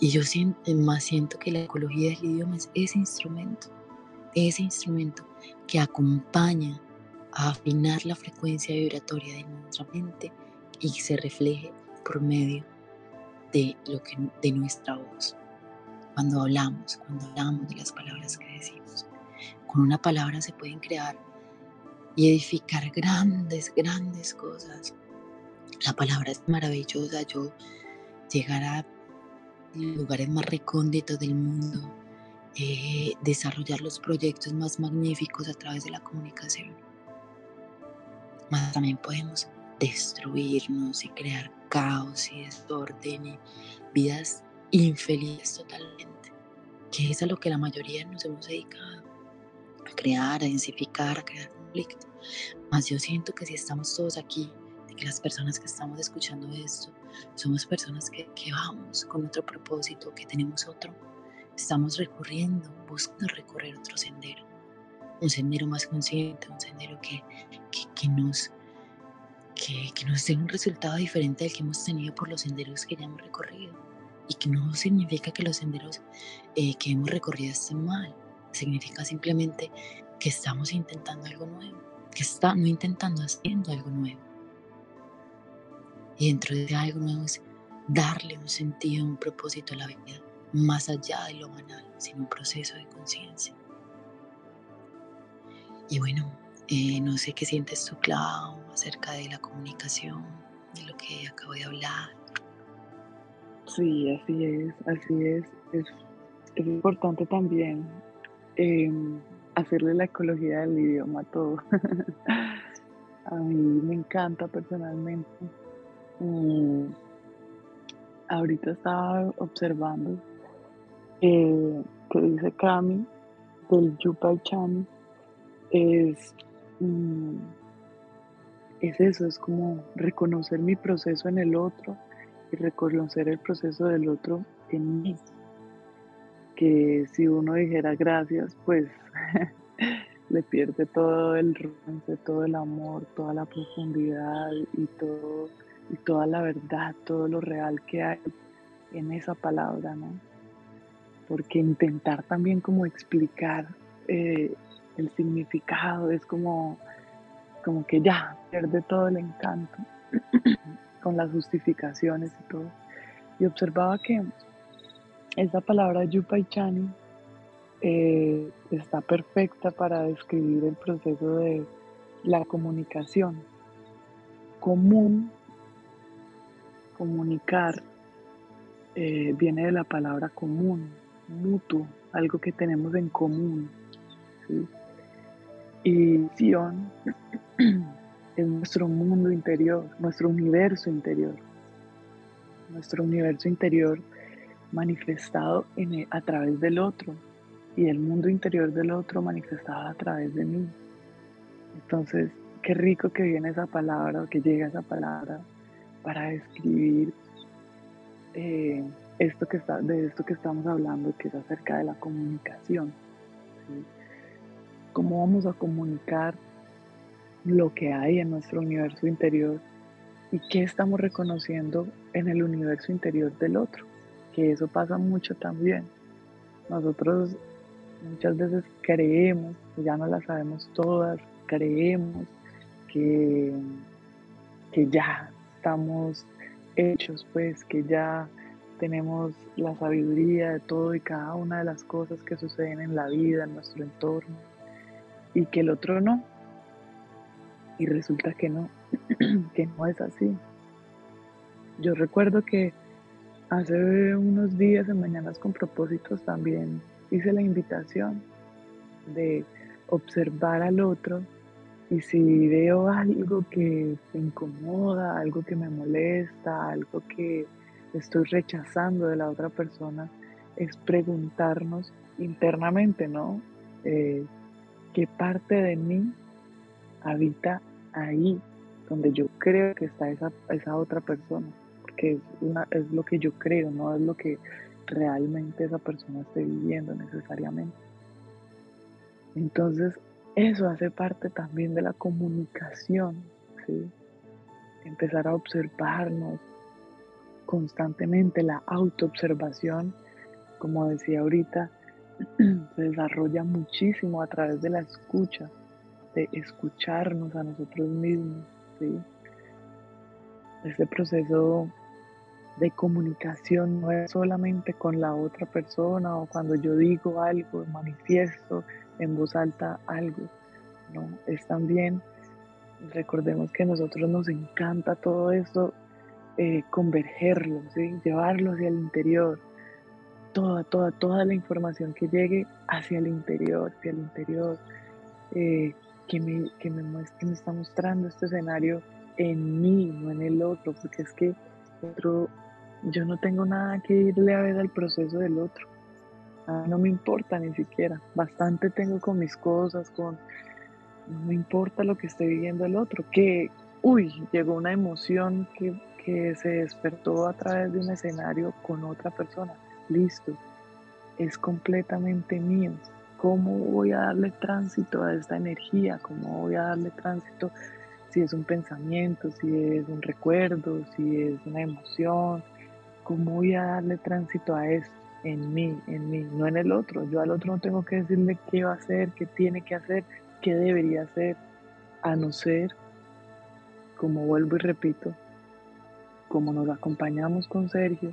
[SPEAKER 2] Y yo siento, más siento que la ecología del idioma es ese instrumento, ese instrumento que acompaña a afinar la frecuencia vibratoria de nuestra mente y se refleje por medio de, lo que, de nuestra voz. Cuando hablamos, cuando hablamos de las palabras que decimos. Con una palabra se pueden crear y edificar grandes, grandes cosas. La palabra es maravillosa. Yo llegar a lugares más recónditos del mundo, eh, desarrollar los proyectos más magníficos a través de la comunicación. Más también podemos destruirnos y crear caos y desorden y vidas infelices totalmente, que es a lo que la mayoría nos hemos dedicado, a crear, a densificar, a crear conflicto. Más yo siento que si estamos todos aquí, de que las personas que estamos escuchando esto, somos personas que, que vamos con otro propósito, que tenemos otro, estamos recurriendo, buscando recorrer otro sendero, un sendero más consciente, un sendero que, que, que nos que, que, nos dé un resultado diferente al que hemos tenido por los senderos que ya hemos recorrido. Y que no significa que los senderos eh, que hemos recorrido estén mal. Significa simplemente que estamos intentando algo nuevo, que está no intentando, haciendo algo nuevo. Y dentro de algo nuevo es darle un sentido, un propósito a la vida, más allá de lo banal, sino un proceso de conciencia. Y bueno, eh, no sé qué sientes tú, Clau, acerca de la comunicación, de lo que acabo de hablar.
[SPEAKER 1] Sí, así es, así es. Es, es importante también eh, hacerle la ecología del idioma a todo. a mí me encanta personalmente. Ahorita estaba observando eh, que dice Kami del Yupai Chami es, mm, es eso, es como reconocer mi proceso en el otro y reconocer el proceso del otro en mí que si uno dijera gracias, pues le pierde todo el romance, todo el amor, toda la profundidad y todo y toda la verdad, todo lo real que hay en esa palabra, ¿no? Porque intentar también como explicar eh, el significado es como, como que ya pierde todo el encanto con las justificaciones y todo. Y observaba que esa palabra Yupaichani eh, está perfecta para describir el proceso de la comunicación. Común, comunicar, eh, viene de la palabra común, mutuo, algo que tenemos en común. Y Sion es nuestro mundo interior, nuestro universo interior. Nuestro universo interior manifestado en, a través del otro y el mundo interior del otro manifestado a través de mí. Entonces, qué rico que viene esa palabra o que llega esa palabra para describir eh, esto que está, de esto que estamos hablando, que es acerca de la comunicación. ¿Cómo vamos a comunicar lo que hay en nuestro universo interior y qué estamos reconociendo en el universo interior del otro? Que eso pasa mucho también. Nosotros muchas veces creemos, ya no las sabemos todas, creemos que, que ya estamos hechos, pues que ya tenemos la sabiduría de todo y cada una de las cosas que suceden en la vida, en nuestro entorno, y que el otro no. Y resulta que no, que no es así. Yo recuerdo que hace unos días en Mañanas con Propósitos también hice la invitación de observar al otro y si veo algo que me incomoda, algo que me molesta, algo que estoy rechazando de la otra persona, es preguntarnos internamente, ¿no? Eh, ¿Qué parte de mí habita ahí, donde yo creo que está esa, esa otra persona? Porque es, es lo que yo creo, no es lo que realmente esa persona esté viviendo necesariamente. Entonces, eso hace parte también de la comunicación, ¿sí? Empezar a observarnos constantemente, la autoobservación, como decía ahorita, se desarrolla muchísimo a través de la escucha, de escucharnos a nosotros mismos, ¿sí? Este proceso de comunicación no es solamente con la otra persona o cuando yo digo algo, manifiesto, en voz alta algo, ¿no? Es también, recordemos que a nosotros nos encanta todo esto, eh, convergerlo, ¿sí? llevarlo hacia el interior, toda, toda, toda la información que llegue hacia el interior, hacia el interior, eh, que, me, que, me muestre, me está mostrando este escenario en mí, no en el otro, porque es que otro, yo no tengo nada que irle a ver al proceso del otro. No me importa ni siquiera. Bastante tengo con mis cosas, con... No me importa lo que esté viviendo el otro. Que, uy, llegó una emoción que, que se despertó a través de un escenario con otra persona. Listo. Es completamente mío. ¿Cómo voy a darle tránsito a esta energía? ¿Cómo voy a darle tránsito si es un pensamiento, si es un recuerdo, si es una emoción? ¿Cómo voy a darle tránsito a esto? en mí, en mí, no en el otro. Yo al otro no tengo que decirle qué va a hacer, qué tiene que hacer, qué debería hacer, a no ser, como vuelvo y repito, como nos acompañamos con Sergio,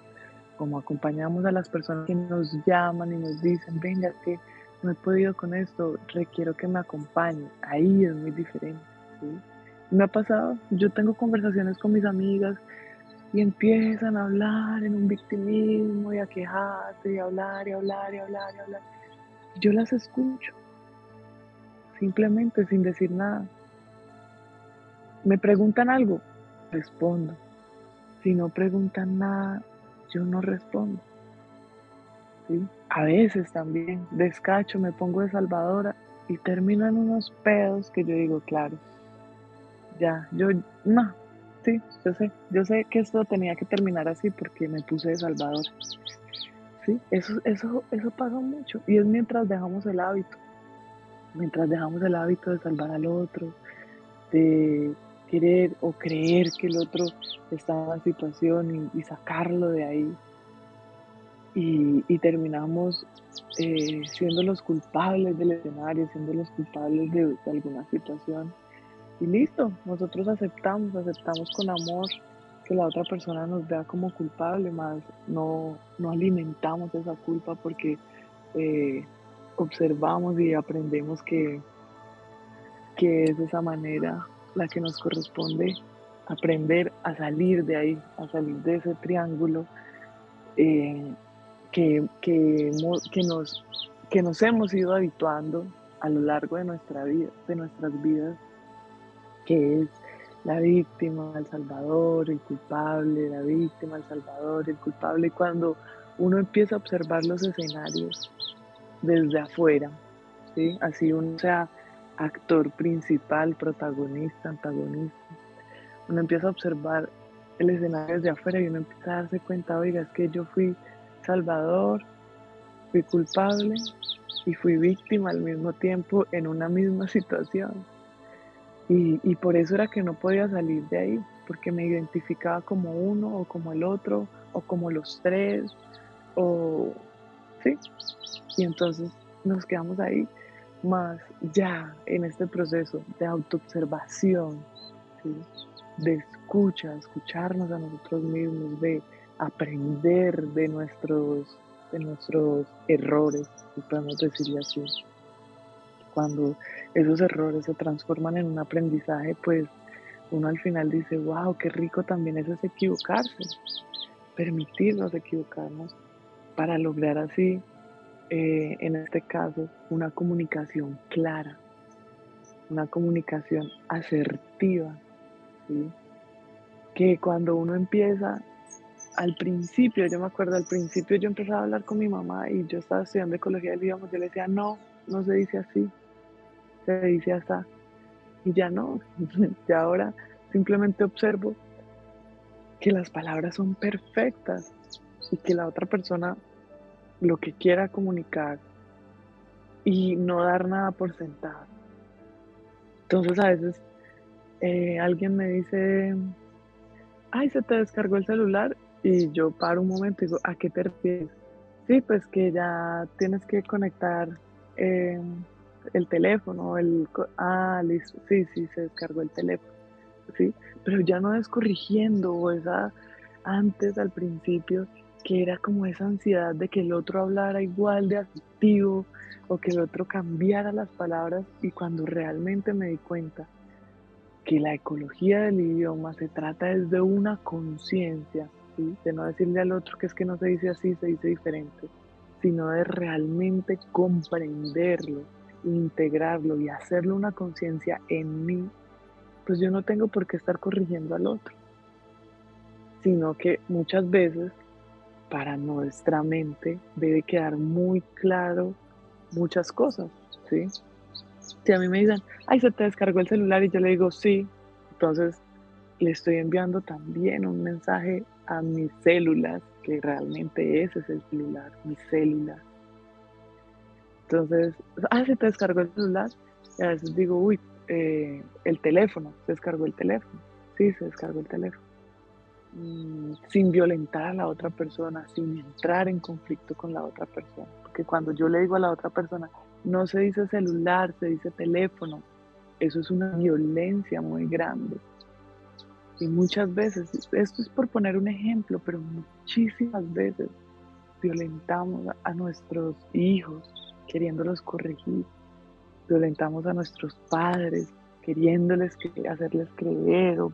[SPEAKER 1] como acompañamos a las personas que nos llaman y nos dicen, venga, que no he podido con esto, requiero que me acompañe. Ahí es muy diferente. Me ha pasado, yo tengo conversaciones con mis amigas y empiezan a hablar en un victimismo y a quejarse y a hablar y hablar y hablar y hablar. Yo las escucho, simplemente sin decir nada. Me preguntan algo, respondo. Si no preguntan nada, yo no respondo. A veces también descacho, me pongo de salvadora y termino en unos pedos que yo digo, claro, ya, yo no, Sí, yo sé, yo sé que esto tenía que terminar así porque me puse de Salvador. Sí, eso, eso, eso pasa mucho y es mientras dejamos el hábito, mientras dejamos el hábito de salvar al otro, de querer o creer que el otro está en una situación y, sacarlo de ahí. Y, terminamos eh, siendo los culpables del escenario, siendo los culpables de alguna situación y listo, nosotros aceptamos, aceptamos con amor que la otra persona nos vea como culpable, más no, no alimentamos esa culpa porque eh, observamos y aprendemos que, que es esa manera la que nos corresponde aprender a salir de ahí, a salir de ese triángulo eh, que, que, que, nos, que nos hemos ido habituando a lo largo de nuestra vida, de nuestras vidas que es la víctima, el salvador, el culpable, la víctima, el salvador, el culpable. Cuando uno empieza a observar los escenarios desde afuera, ¿sí? así uno sea actor principal, protagonista, antagonista. Uno empieza a observar el escenario desde afuera y uno empieza a darse cuenta, oiga, es que yo fui salvador, fui culpable y fui víctima al mismo tiempo en una misma situación. Y, por eso era que no podía salir de ahí, porque me identificaba como uno o como el otro o como los tres, o sí. Y entonces nos quedamos ahí más ya en este proceso de autoobservación, de escucha, escucharnos a nosotros mismos, de aprender de nuestros, de nuestros errores, si podemos decirlo así. Cuando esos errores se transforman en un aprendizaje, pues uno al final dice, wow, qué rico también es equivocarse, permitirnos equivocarnos para lograr así, eh, en este caso, una comunicación clara, una comunicación asertiva, que cuando uno empieza, al principio, yo me acuerdo, al principio yo empezaba a hablar con mi mamá y yo estaba estudiando ecología del idioma, yo le decía, no, no se dice así, se dice así. Y ya no, ya ahora simplemente observo que las palabras son perfectas y que la otra persona lo que quiera comunicar y no dar nada por sentado. Entonces a veces eh, alguien me dice, ay, se te descargó el celular y yo paro un momento y digo, ¿a qué te refieres? Sí, pues que ya tienes que conectar eh, el teléfono, el... Ah, listo, sí, sí, se descargó el teléfono, ¿sí? Pero ya no es corrigiendo esa antes al principio que era como esa ansiedad de que el otro hablara igual de activo o que el otro cambiara las palabras y cuando realmente me di cuenta que la ecología del idioma se trata desde una conciencia, de no decirle al otro que es que no se dice así, se dice diferente, sino de realmente comprenderlo, integrarlo y hacerlo una conciencia en mí, pues yo no tengo por qué estar corrigiendo al otro, sino que muchas veces para nuestra mente debe quedar muy claro muchas cosas, ¿sí? Si a mí me dicen, ay, se te descargó el celular y yo le digo, sí, entonces le estoy enviando también un mensaje a mis células, que realmente ese es el celular, mis células. Entonces, ah, se te descargó el celular. Y a veces digo, uy, eh, el teléfono, se descargó el teléfono. Sí, se descargó el teléfono. Mm, sin violentar a la otra persona, sin entrar en conflicto con la otra persona. Porque cuando yo le digo a la otra persona, no se dice celular, se dice teléfono. Eso es una violencia muy grande. Y muchas veces, esto es por poner un ejemplo, pero muchísimas veces violentamos a nuestros hijos queriéndolos corregir. Violentamos a nuestros padres queriéndoles hacerles creer o,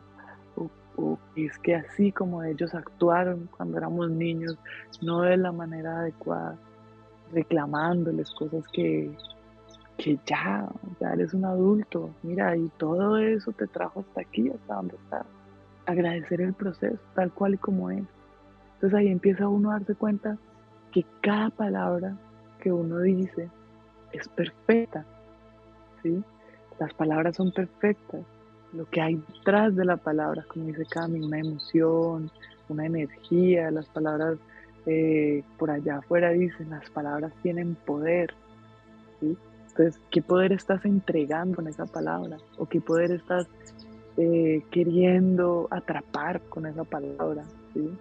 [SPEAKER 1] o es que así como ellos actuaron cuando éramos niños, no de la manera adecuada reclamándoles cosas que, que ya, ya eres un adulto, mira, y todo eso te trajo hasta aquí, hasta donde estás. Agradecer el proceso, tal cual y como es. Entonces ahí empieza uno a darse cuenta que cada palabra que uno dice es perfecta, ¿sí? Las palabras son perfectas. Lo que hay detrás de la palabra, como dice Cami, una emoción, una energía, las palabras eh, por allá afuera dicen, las palabras tienen poder. Entonces, ¿qué poder estás entregando con esa palabra? ¿O qué poder estás eh, queriendo atrapar con esa palabra? ¿sí?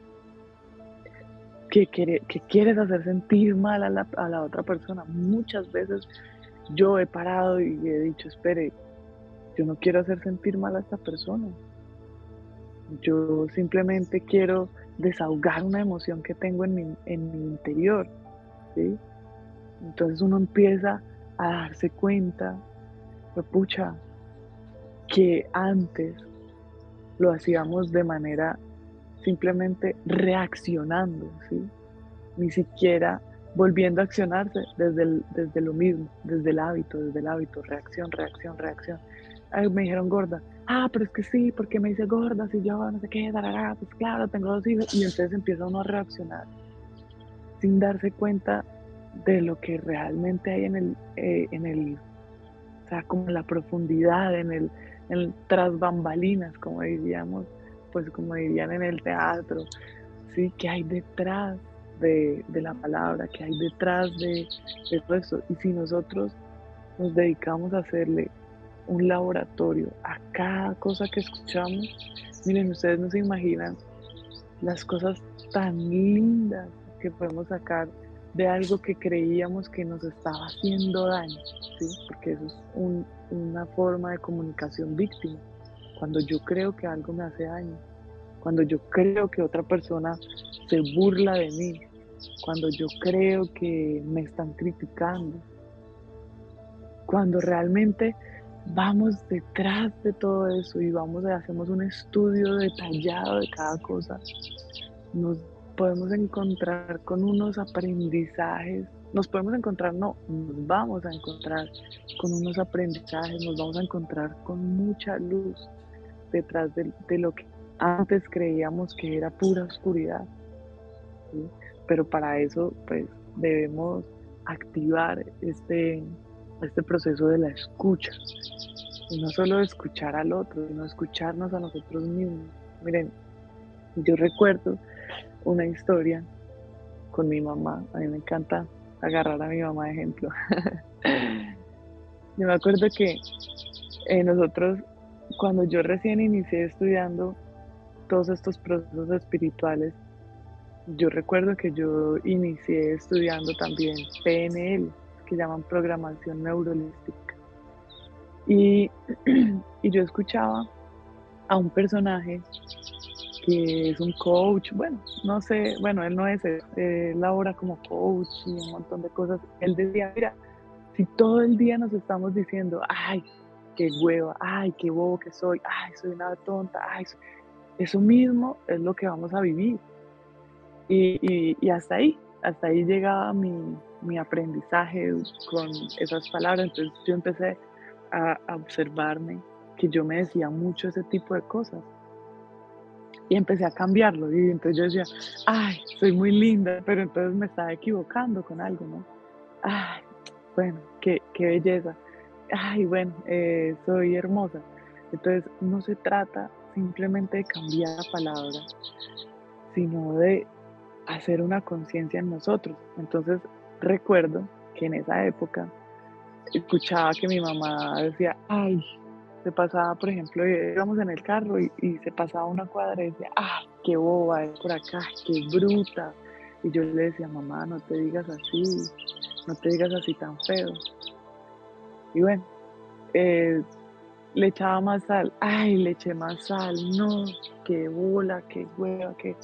[SPEAKER 1] ¿Qué, quieres hacer sentir mal a la, a la otra persona? Muchas veces yo he parado y he dicho, espere, yo no quiero hacer sentir mal a esta persona. Yo simplemente quiero desahogar una emoción que tengo en mi, en mi interior. ¿sí? Entonces uno empieza a darse cuenta, pues, pucha, que antes lo hacíamos de manera simplemente reaccionando, ¿sí? ni siquiera volviendo a accionarse desde, desde lo mismo, desde el hábito, desde el hábito, reacción, reacción, reacción. me dijeron gorda, ah, pero es que sí, porque me dice gorda, si yo no sé qué, dará, pues claro, tengo dos hijos, y entonces empieza uno a reaccionar sin darse cuenta de lo que realmente hay en el, eh, en el, o sea, como la profundidad, en el, en tras bambalinas, como diríamos, pues como dirían en el teatro, ¿sí? ¿Qué hay detrás de, la palabra? ¿Qué hay detrás de, de todo esto? Y si nosotros nos dedicamos a hacerle un laboratorio a cada cosa que escuchamos, miren, ustedes no se imaginan las cosas tan lindas que podemos sacar de algo que creíamos que nos estaba haciendo daño, ¿sí? porque eso es una forma de comunicación víctima. Cuando yo creo que algo me hace daño, cuando yo creo que otra persona se burla de mí, cuando yo creo que me están criticando, cuando realmente vamos detrás de todo eso y vamos y hacemos un estudio detallado de cada cosa, nos podemos encontrar con unos aprendizajes, nos podemos encontrar, no, nos vamos a encontrar con unos aprendizajes, nos vamos a encontrar con mucha luz detrás de, lo que antes creíamos que era pura oscuridad. Pero para eso, pues, debemos activar este, este proceso de la escucha. Y no solo escuchar al otro, sino escucharnos a nosotros mismos. Miren, yo recuerdo una historia con mi mamá. A mí me encanta agarrar a mi mamá de ejemplo. yo me acuerdo que eh, nosotros, cuando yo recién inicié estudiando todos estos procesos espirituales, yo recuerdo que yo inicié estudiando también PNL, que llaman programación neurolística. Y, y yo escuchaba a un personaje que es un coach, bueno, no sé, bueno, él no es, él labora como coach y un montón de cosas. Él decía, mira, si todo el día nos estamos diciendo, ay, qué hueva, ay, qué bobo que soy, ay, soy una tonta, ay, eso mismo es lo que vamos a vivir. Y, hasta ahí, hasta ahí llegaba mi, mi, aprendizaje con esas palabras. Entonces yo empecé a, observarme que yo me decía mucho ese tipo de cosas y empecé a cambiarlo. Y entonces yo decía, ay, soy muy linda, pero entonces me estaba equivocando con algo, ¿no? Ay, bueno, qué belleza. Ay, bueno, eh, soy hermosa. Entonces no se trata simplemente de cambiar la palabra, sino de hacer una conciencia en nosotros. Entonces recuerdo que en esa época escuchaba que mi mamá decía, ay, se pasaba, por ejemplo, íbamos en el carro y, se pasaba una cuadra y decía, ¡ah, qué boba es por acá, qué bruta! Y yo le decía, mamá, no te digas así, no te digas así tan feo. Y bueno, eh, le echaba más sal, ¡ay, le eché más sal! No, qué bola, qué hueva, qué,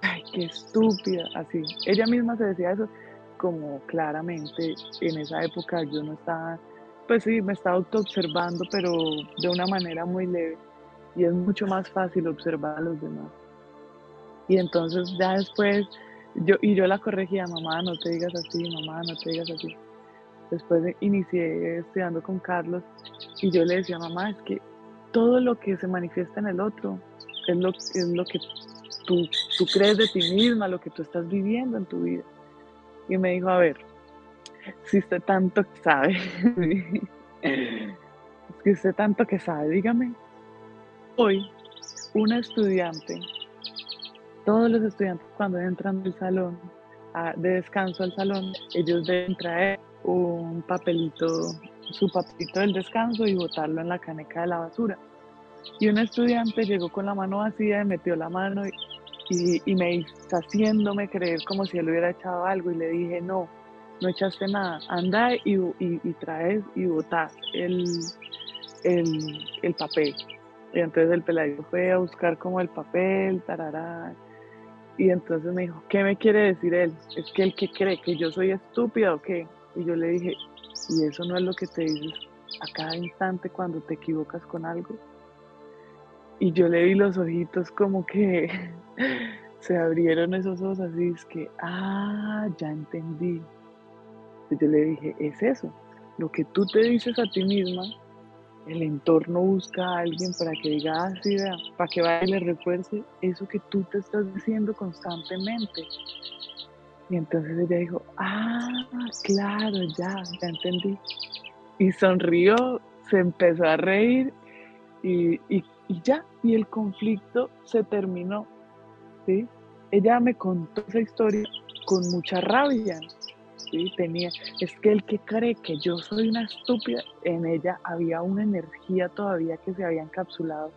[SPEAKER 1] ¡ay, qué estúpida! Así, ella misma se decía eso como claramente en esa época yo no estaba pues sí, me estaba auto-observando, pero de una manera muy leve. Y es mucho más fácil observar a los demás. Y entonces ya después, yo, y yo la corregía, mamá, no te digas así, mamá, no te digas así. Después inicié estudiando con Carlos y yo le decía, mamá, es que todo lo que se manifiesta en el otro es lo, es lo que tú, tú crees de ti misma, lo que tú estás viviendo en tu vida. Y me dijo, a ver, si usted tanto sabe, si usted tanto que sabe, dígame, hoy una estudiante, todos los estudiantes cuando entran del salón, de descanso al salón, ellos deben traer un papelito, su papelito del descanso y botarlo en la caneca de la basura. Y un estudiante llegó con la mano vacía y metió la mano y, y me hizo haciéndome creer como si él hubiera echado algo y le dije, no, no echaste nada, anda y, y, traes y botas el, el, papel. Y entonces el peladito fue a buscar como el papel, tarará. Y entonces me dijo, ¿qué me quiere decir él? Es que él que cree que yo soy estúpida o qué. Y yo le dije, ¿y eso no es lo que te dices a cada instante cuando te equivocas con algo? Y yo le vi los ojitos como que se abrieron esos ojos así, es que, ah, ya entendí yo le dije, es eso, lo que tú te dices a ti misma, el entorno busca a alguien para que diga ah, para que vaya y le refuerce eso que tú te estás diciendo constantemente. Y entonces ella dijo, ah, claro, ya, ya entendí. y sonrió, se empezó a reír y, ya, y el conflicto se terminó. ¿sí? Ella me contó esa historia con mucha rabia. ¿sí? Tenía, es que el que cree que yo soy una estúpida, en ella había una energía todavía que se había encapsulado.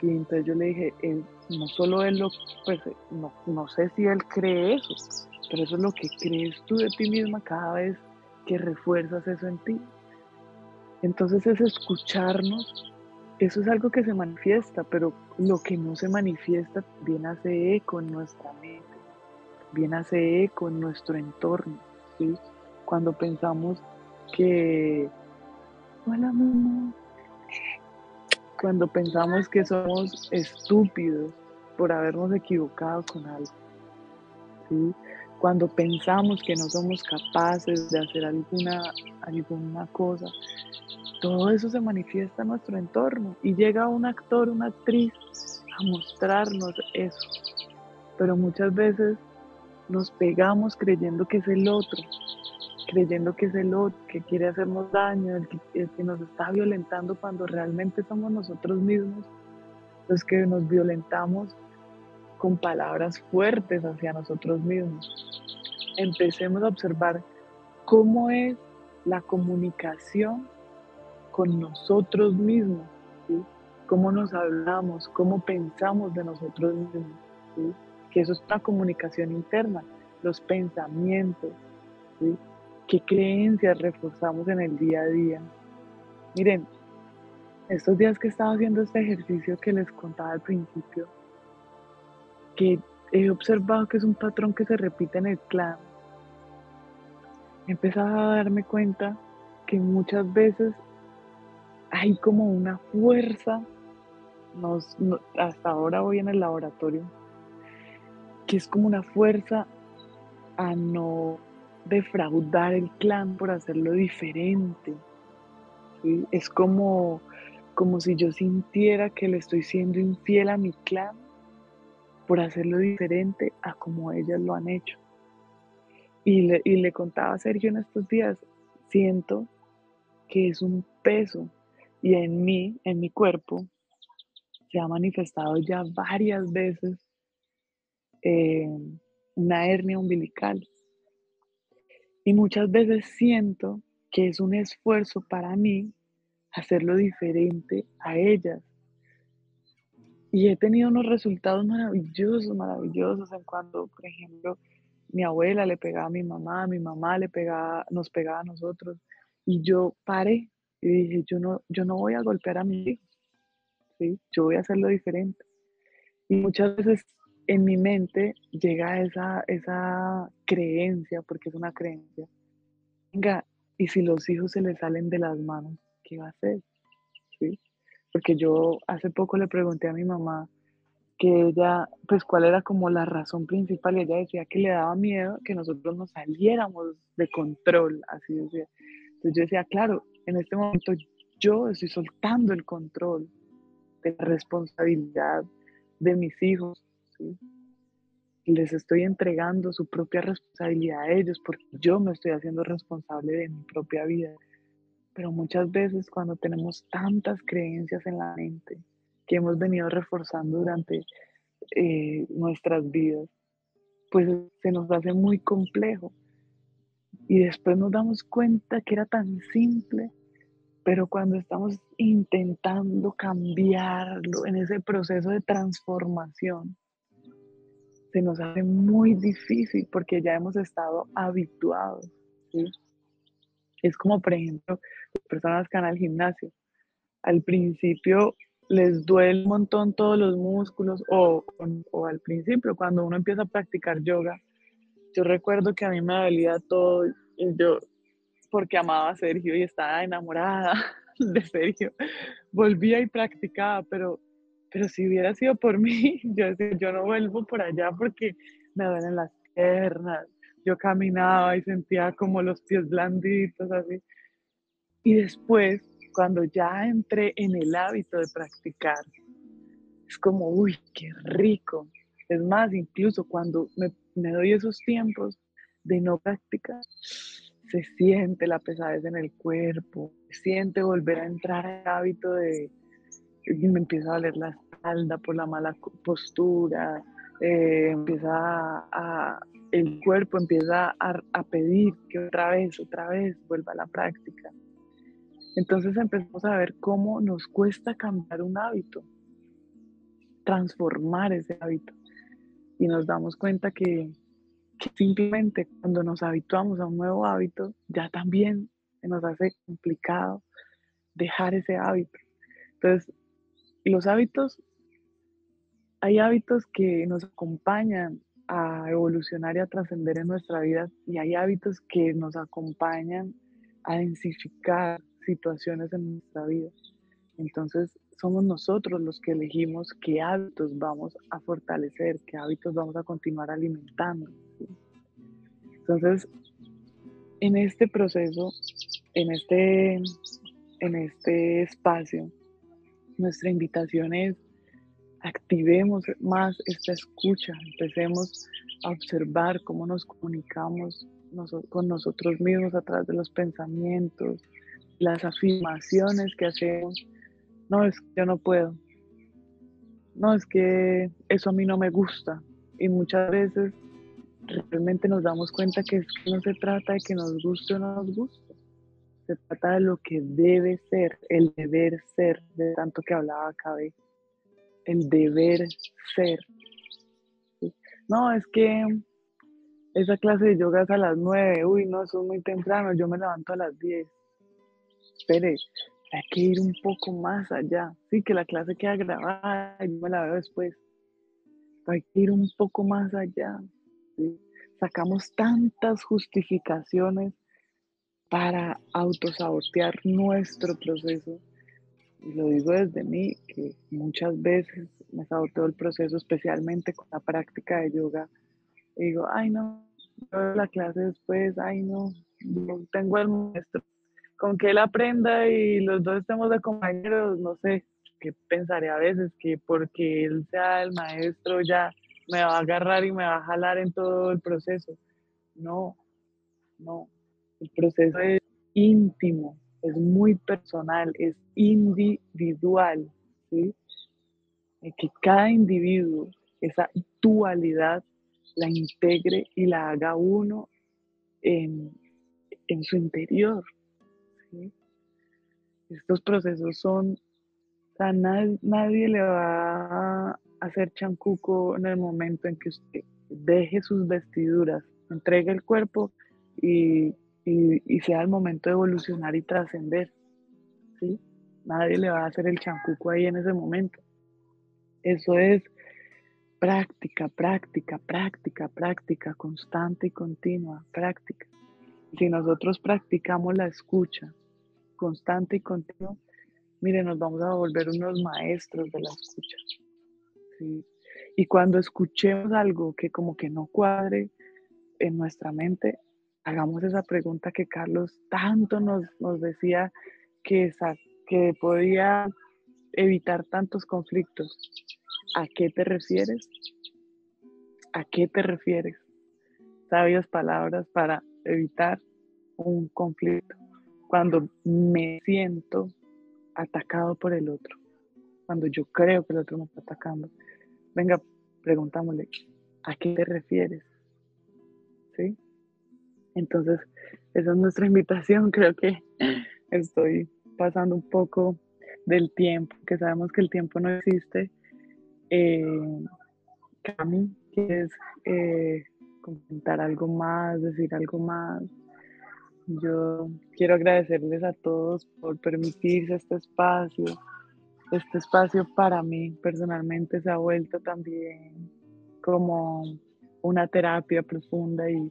[SPEAKER 1] Y entonces yo le dije, no solo él lo, pues no, no sé si él cree eso, pero eso es lo que crees tú de ti misma cada vez que refuerzas eso en ti. Entonces es escucharnos, eso es algo que se manifiesta, pero lo que no se manifiesta bien hace eco en nuestra mente, bien hace eco en nuestro entorno, ¿sí? Cuando pensamos que, hola mamá, cuando pensamos que somos estúpidos por habernos equivocado con algo, ¿sí? Cuando pensamos que no somos capaces de hacer alguna, alguna cosa, todo eso se manifiesta en nuestro entorno y llega un actor, una actriz a mostrarnos eso. Pero muchas veces nos pegamos creyendo que es el otro, creyendo que es el otro, que quiere hacernos daño, el que, el que nos está violentando cuando realmente somos nosotros mismos los que nos violentamos con palabras fuertes hacia nosotros mismos. Empecemos a observar cómo es la comunicación con nosotros mismos, cómo nos hablamos, cómo pensamos de nosotros mismos, que eso es una comunicación interna, los pensamientos, qué creencias reforzamos en el día a día. Miren, estos días que estaba haciendo este ejercicio que les contaba al principio, que he observado que es un patrón que se repite en el clan, he empezado a darme cuenta que muchas veces hay como una fuerza, hasta ahora voy en el laboratorio, que es como una fuerza a no defraudar el clan por hacerlo diferente. Es como, como si yo sintiera que le estoy siendo infiel a mi clan por hacerlo diferente a como ellas lo han hecho. Y le, y le contaba a Sergio en estos días, siento que es un peso y en mí, en mi cuerpo, se ha manifestado ya varias veces eh, una hernia umbilical. Y muchas veces siento que es un esfuerzo para mí hacerlo diferente a ellas. Y he tenido unos resultados maravillosos, maravillosos en cuando, por ejemplo, mi abuela le pegaba a mi mamá, mi mamá le pegaba, nos pegaba a nosotros. Y yo paré y dije, yo no, yo no voy a golpear a mi hijo, ¿sí? yo voy a hacerlo diferente. Y muchas veces en mi mente llega esa, esa creencia, porque es una creencia. Venga, y si los hijos se le salen de las manos, ¿qué va a hacer? ¿Sí? Porque yo hace poco le pregunté a mi mamá que ella, pues cuál era como la razón principal y ella decía que le daba miedo que nosotros nos saliéramos de control, así decía. Entonces yo decía, claro, en este momento yo estoy soltando el control de la responsabilidad de mis hijos, les estoy entregando su propia responsabilidad a ellos porque yo me estoy haciendo responsable de mi propia vida. Pero muchas veces cuando tenemos tantas creencias en la mente que hemos venido reforzando durante eh, nuestras vidas, pues se nos hace muy complejo. Y después nos damos cuenta que era tan simple, pero cuando estamos intentando cambiarlo en ese proceso de transformación, se nos hace muy difícil porque ya hemos estado habituados. ¿sí? Es como, por ejemplo, personas que van al gimnasio. Al principio les duele un montón todos los músculos o, o, al principio, cuando uno empieza a practicar yoga, yo recuerdo que a mí me dolía todo, yo, porque amaba a Sergio y estaba enamorada de Sergio, volvía y practicaba, pero, pero si hubiera sido por mí, yo, yo no vuelvo por allá porque me duelen las piernas, yo caminaba y sentía como los pies blanditos, así. Y después, cuando ya entré en el hábito de practicar, es como, uy, qué rico. Es más, incluso cuando me, me doy esos tiempos de no practicar, se siente la pesadez en el cuerpo, se siente volver a entrar al hábito de, me empieza a doler la espalda por la mala postura, eh, empieza a, el cuerpo empieza a, pedir que otra vez, otra vez vuelva a la práctica. Entonces empezamos a ver cómo nos cuesta cambiar un hábito, transformar ese hábito. Y nos damos cuenta que, simplemente cuando nos habituamos a un nuevo hábito, ya también se nos hace complicado dejar ese hábito. Entonces, los hábitos, hay hábitos que nos acompañan a evolucionar y a trascender en nuestra vida y hay hábitos que nos acompañan a densificar situaciones en nuestra vida. Entonces, somos nosotros los que elegimos qué hábitos vamos a fortalecer, qué hábitos vamos a continuar alimentando. Entonces, en este proceso, en este, en este espacio, nuestra invitación es activemos más esta escucha, empecemos a observar cómo nos comunicamos con nosotros mismos a través de los pensamientos, las afirmaciones que hacemos no, es que yo no puedo. No, es que eso a mí no me gusta. Y muchas veces realmente nos damos cuenta que, no se trata de que nos guste o no nos guste. Se trata de lo que debe ser, el deber ser, de tanto que hablaba Cabe. El deber ser. No, es que esa clase de yoga es a las nueve. Uy, no, eso es muy temprano. Yo me levanto a las diez. Espere, hay que ir un poco más allá. Sí, que la clase queda grabada y me la veo después. hay que ir un poco más allá. Sacamos tantas justificaciones para autosabotear nuestro proceso. Y lo digo desde mí, que muchas veces me saboteo el proceso, especialmente con la práctica de yoga. Digo, ay no, la clase después, ay no, no tengo el maestro con que él aprenda y los dos estemos de compañeros, no sé, qué pensaré a veces que porque él sea el maestro ya me va a agarrar y me va a jalar en todo el proceso. No, no, el proceso es íntimo, es muy personal, es individual, ¿sí? Que cada individuo, esa dualidad, la integre y la haga uno en, en su interior, estos procesos son, o nadie, le va a hacer chancuco en el momento en que usted deje sus vestiduras, entregue el cuerpo y, sea el momento de evolucionar y trascender. ¿sí? Nadie le va a hacer el chancuco ahí en ese momento. Eso es práctica, práctica, práctica, práctica, constante y continua, práctica. Si nosotros practicamos la escucha, constante y continuo, mire, nos vamos a volver unos maestros de la escucha. Y cuando escuchemos algo que como que no cuadre en nuestra mente, hagamos esa pregunta que Carlos tanto nos, decía que, que podía evitar tantos conflictos. ¿A qué te refieres? ¿A qué te refieres? Sabias palabras para evitar un conflicto cuando me siento atacado por el otro, cuando yo creo que el otro me está atacando. Venga, preguntámosle, ¿a qué te refieres? ¿Sí? Entonces, esa es nuestra invitación. Creo que estoy pasando un poco del tiempo, que sabemos que el tiempo no existe. Eh, Cami, ¿quieres eh, comentar algo más, decir algo más? Yo quiero agradecerles a todos por permitirse este espacio. Este espacio para mí personalmente se ha vuelto también como una terapia profunda y,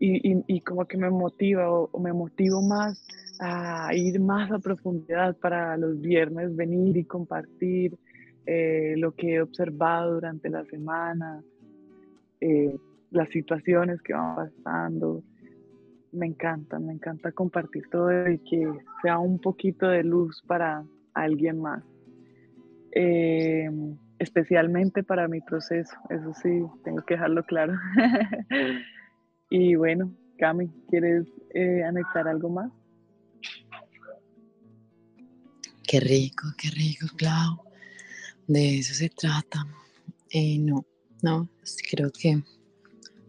[SPEAKER 1] y, como que me motiva o, me motivo más a ir más a profundidad para los viernes, venir y compartir eh, lo que he observado durante la semana, eh, las situaciones que van pasando, me encanta, me encanta compartir todo y que sea un poquito de luz para alguien más. Eh, especialmente para mi proceso, eso sí, tengo que dejarlo claro. y bueno, Cami, ¿quieres eh, anexar algo más?
[SPEAKER 2] Qué rico, qué rico, Clau. De eso se trata. Eh, no, no, creo que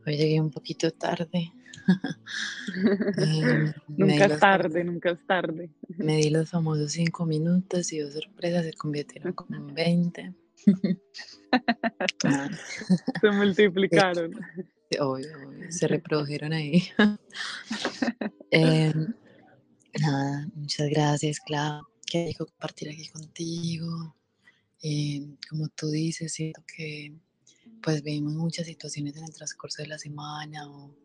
[SPEAKER 2] hoy llegué un poquito tarde.
[SPEAKER 1] Eh, nunca es tarde, nunca es tarde.
[SPEAKER 2] Me di los famosos cinco minutos y dos sorpresas se convirtieron como en 20.
[SPEAKER 1] se multiplicaron.
[SPEAKER 2] Se reprodujeron ahí. Em, nada, muchas gracias, Clau. Qué rico compartir aquí contigo. Em, como tú dices, siento que pues vivimos muchas situaciones en el transcurso de la semana o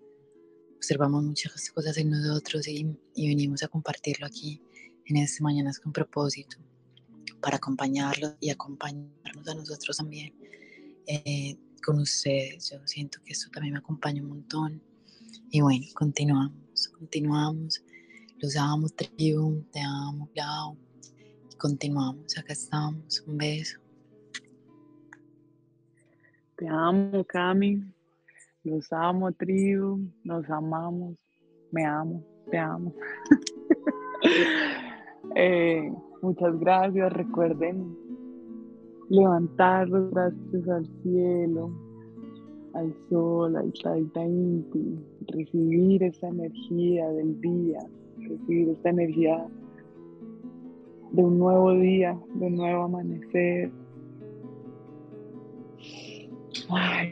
[SPEAKER 2] observamos muchas cosas en nosotros y, venimos a compartirlo aquí en este Mañanas con propósito para acompañarlos y acompañarnos a nosotros también eh, con ustedes. Yo siento que esto también me acompaña un montón. Y bueno, continuamos, continuamos. Los amo, tribu, te amo, Clau. Continuamos, acá estamos. Un beso.
[SPEAKER 1] Te amo, Cami. Los amo, tribu, nos amamos, me amo, te amo. Eh, muchas gracias, recuerden levantar los brazos al cielo, al sol, al Taita Inti, recibir esa energía del día, recibir esa energía de un nuevo día, de un nuevo amanecer,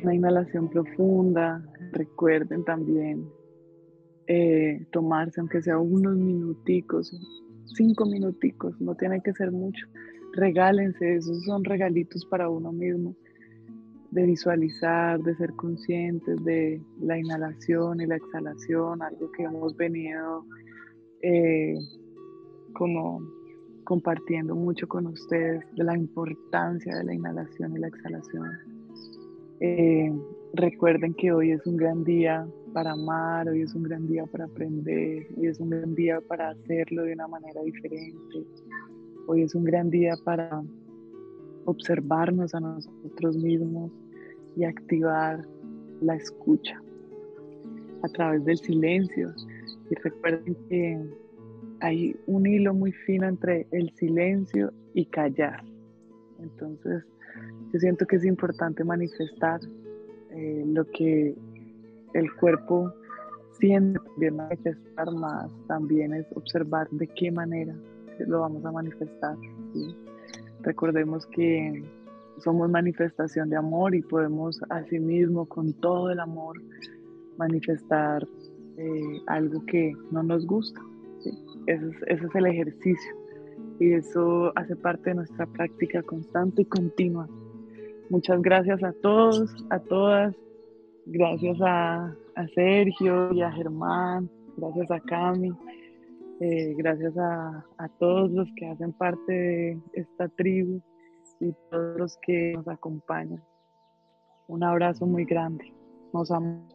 [SPEAKER 1] una inhalación profunda. Recuerden también eh, tomarse, aunque sea unos minuticos, cinco minuticos, no tiene que ser mucho. Regálense, esos son regalitos para uno mismo, de visualizar, de ser conscientes de la inhalación y la exhalación, algo que hemos venido eh, como compartiendo mucho con ustedes, de la importancia de la inhalación y la exhalación. Eh, recuerden que hoy es un gran día para amar, hoy es un gran día para aprender, hoy es un gran día para hacerlo de una manera diferente, hoy es un gran día para observarnos a nosotros mismos y activar la escucha a través del silencio. Y recuerden que hay un hilo muy fino entre el silencio y callar. Entonces, yo siento que es importante manifestar eh, lo que el cuerpo siente, también manifestar más, también es observar de qué manera lo vamos a manifestar. Recordemos que somos manifestación de amor y podemos asimismo con todo el amor manifestar eh, algo que no nos gusta. ese es el ejercicio y eso hace parte de nuestra práctica constante y continua. Muchas gracias a todos, a todas. Gracias a, Sergio y a Germán. Gracias a Cami. Eh, gracias a, a todos los que hacen parte de esta tribu y todos los que nos acompañan. Un abrazo muy grande. Nos amamos.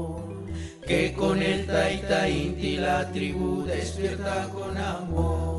[SPEAKER 3] Que con el Taita Inti la tribu despierta con amor.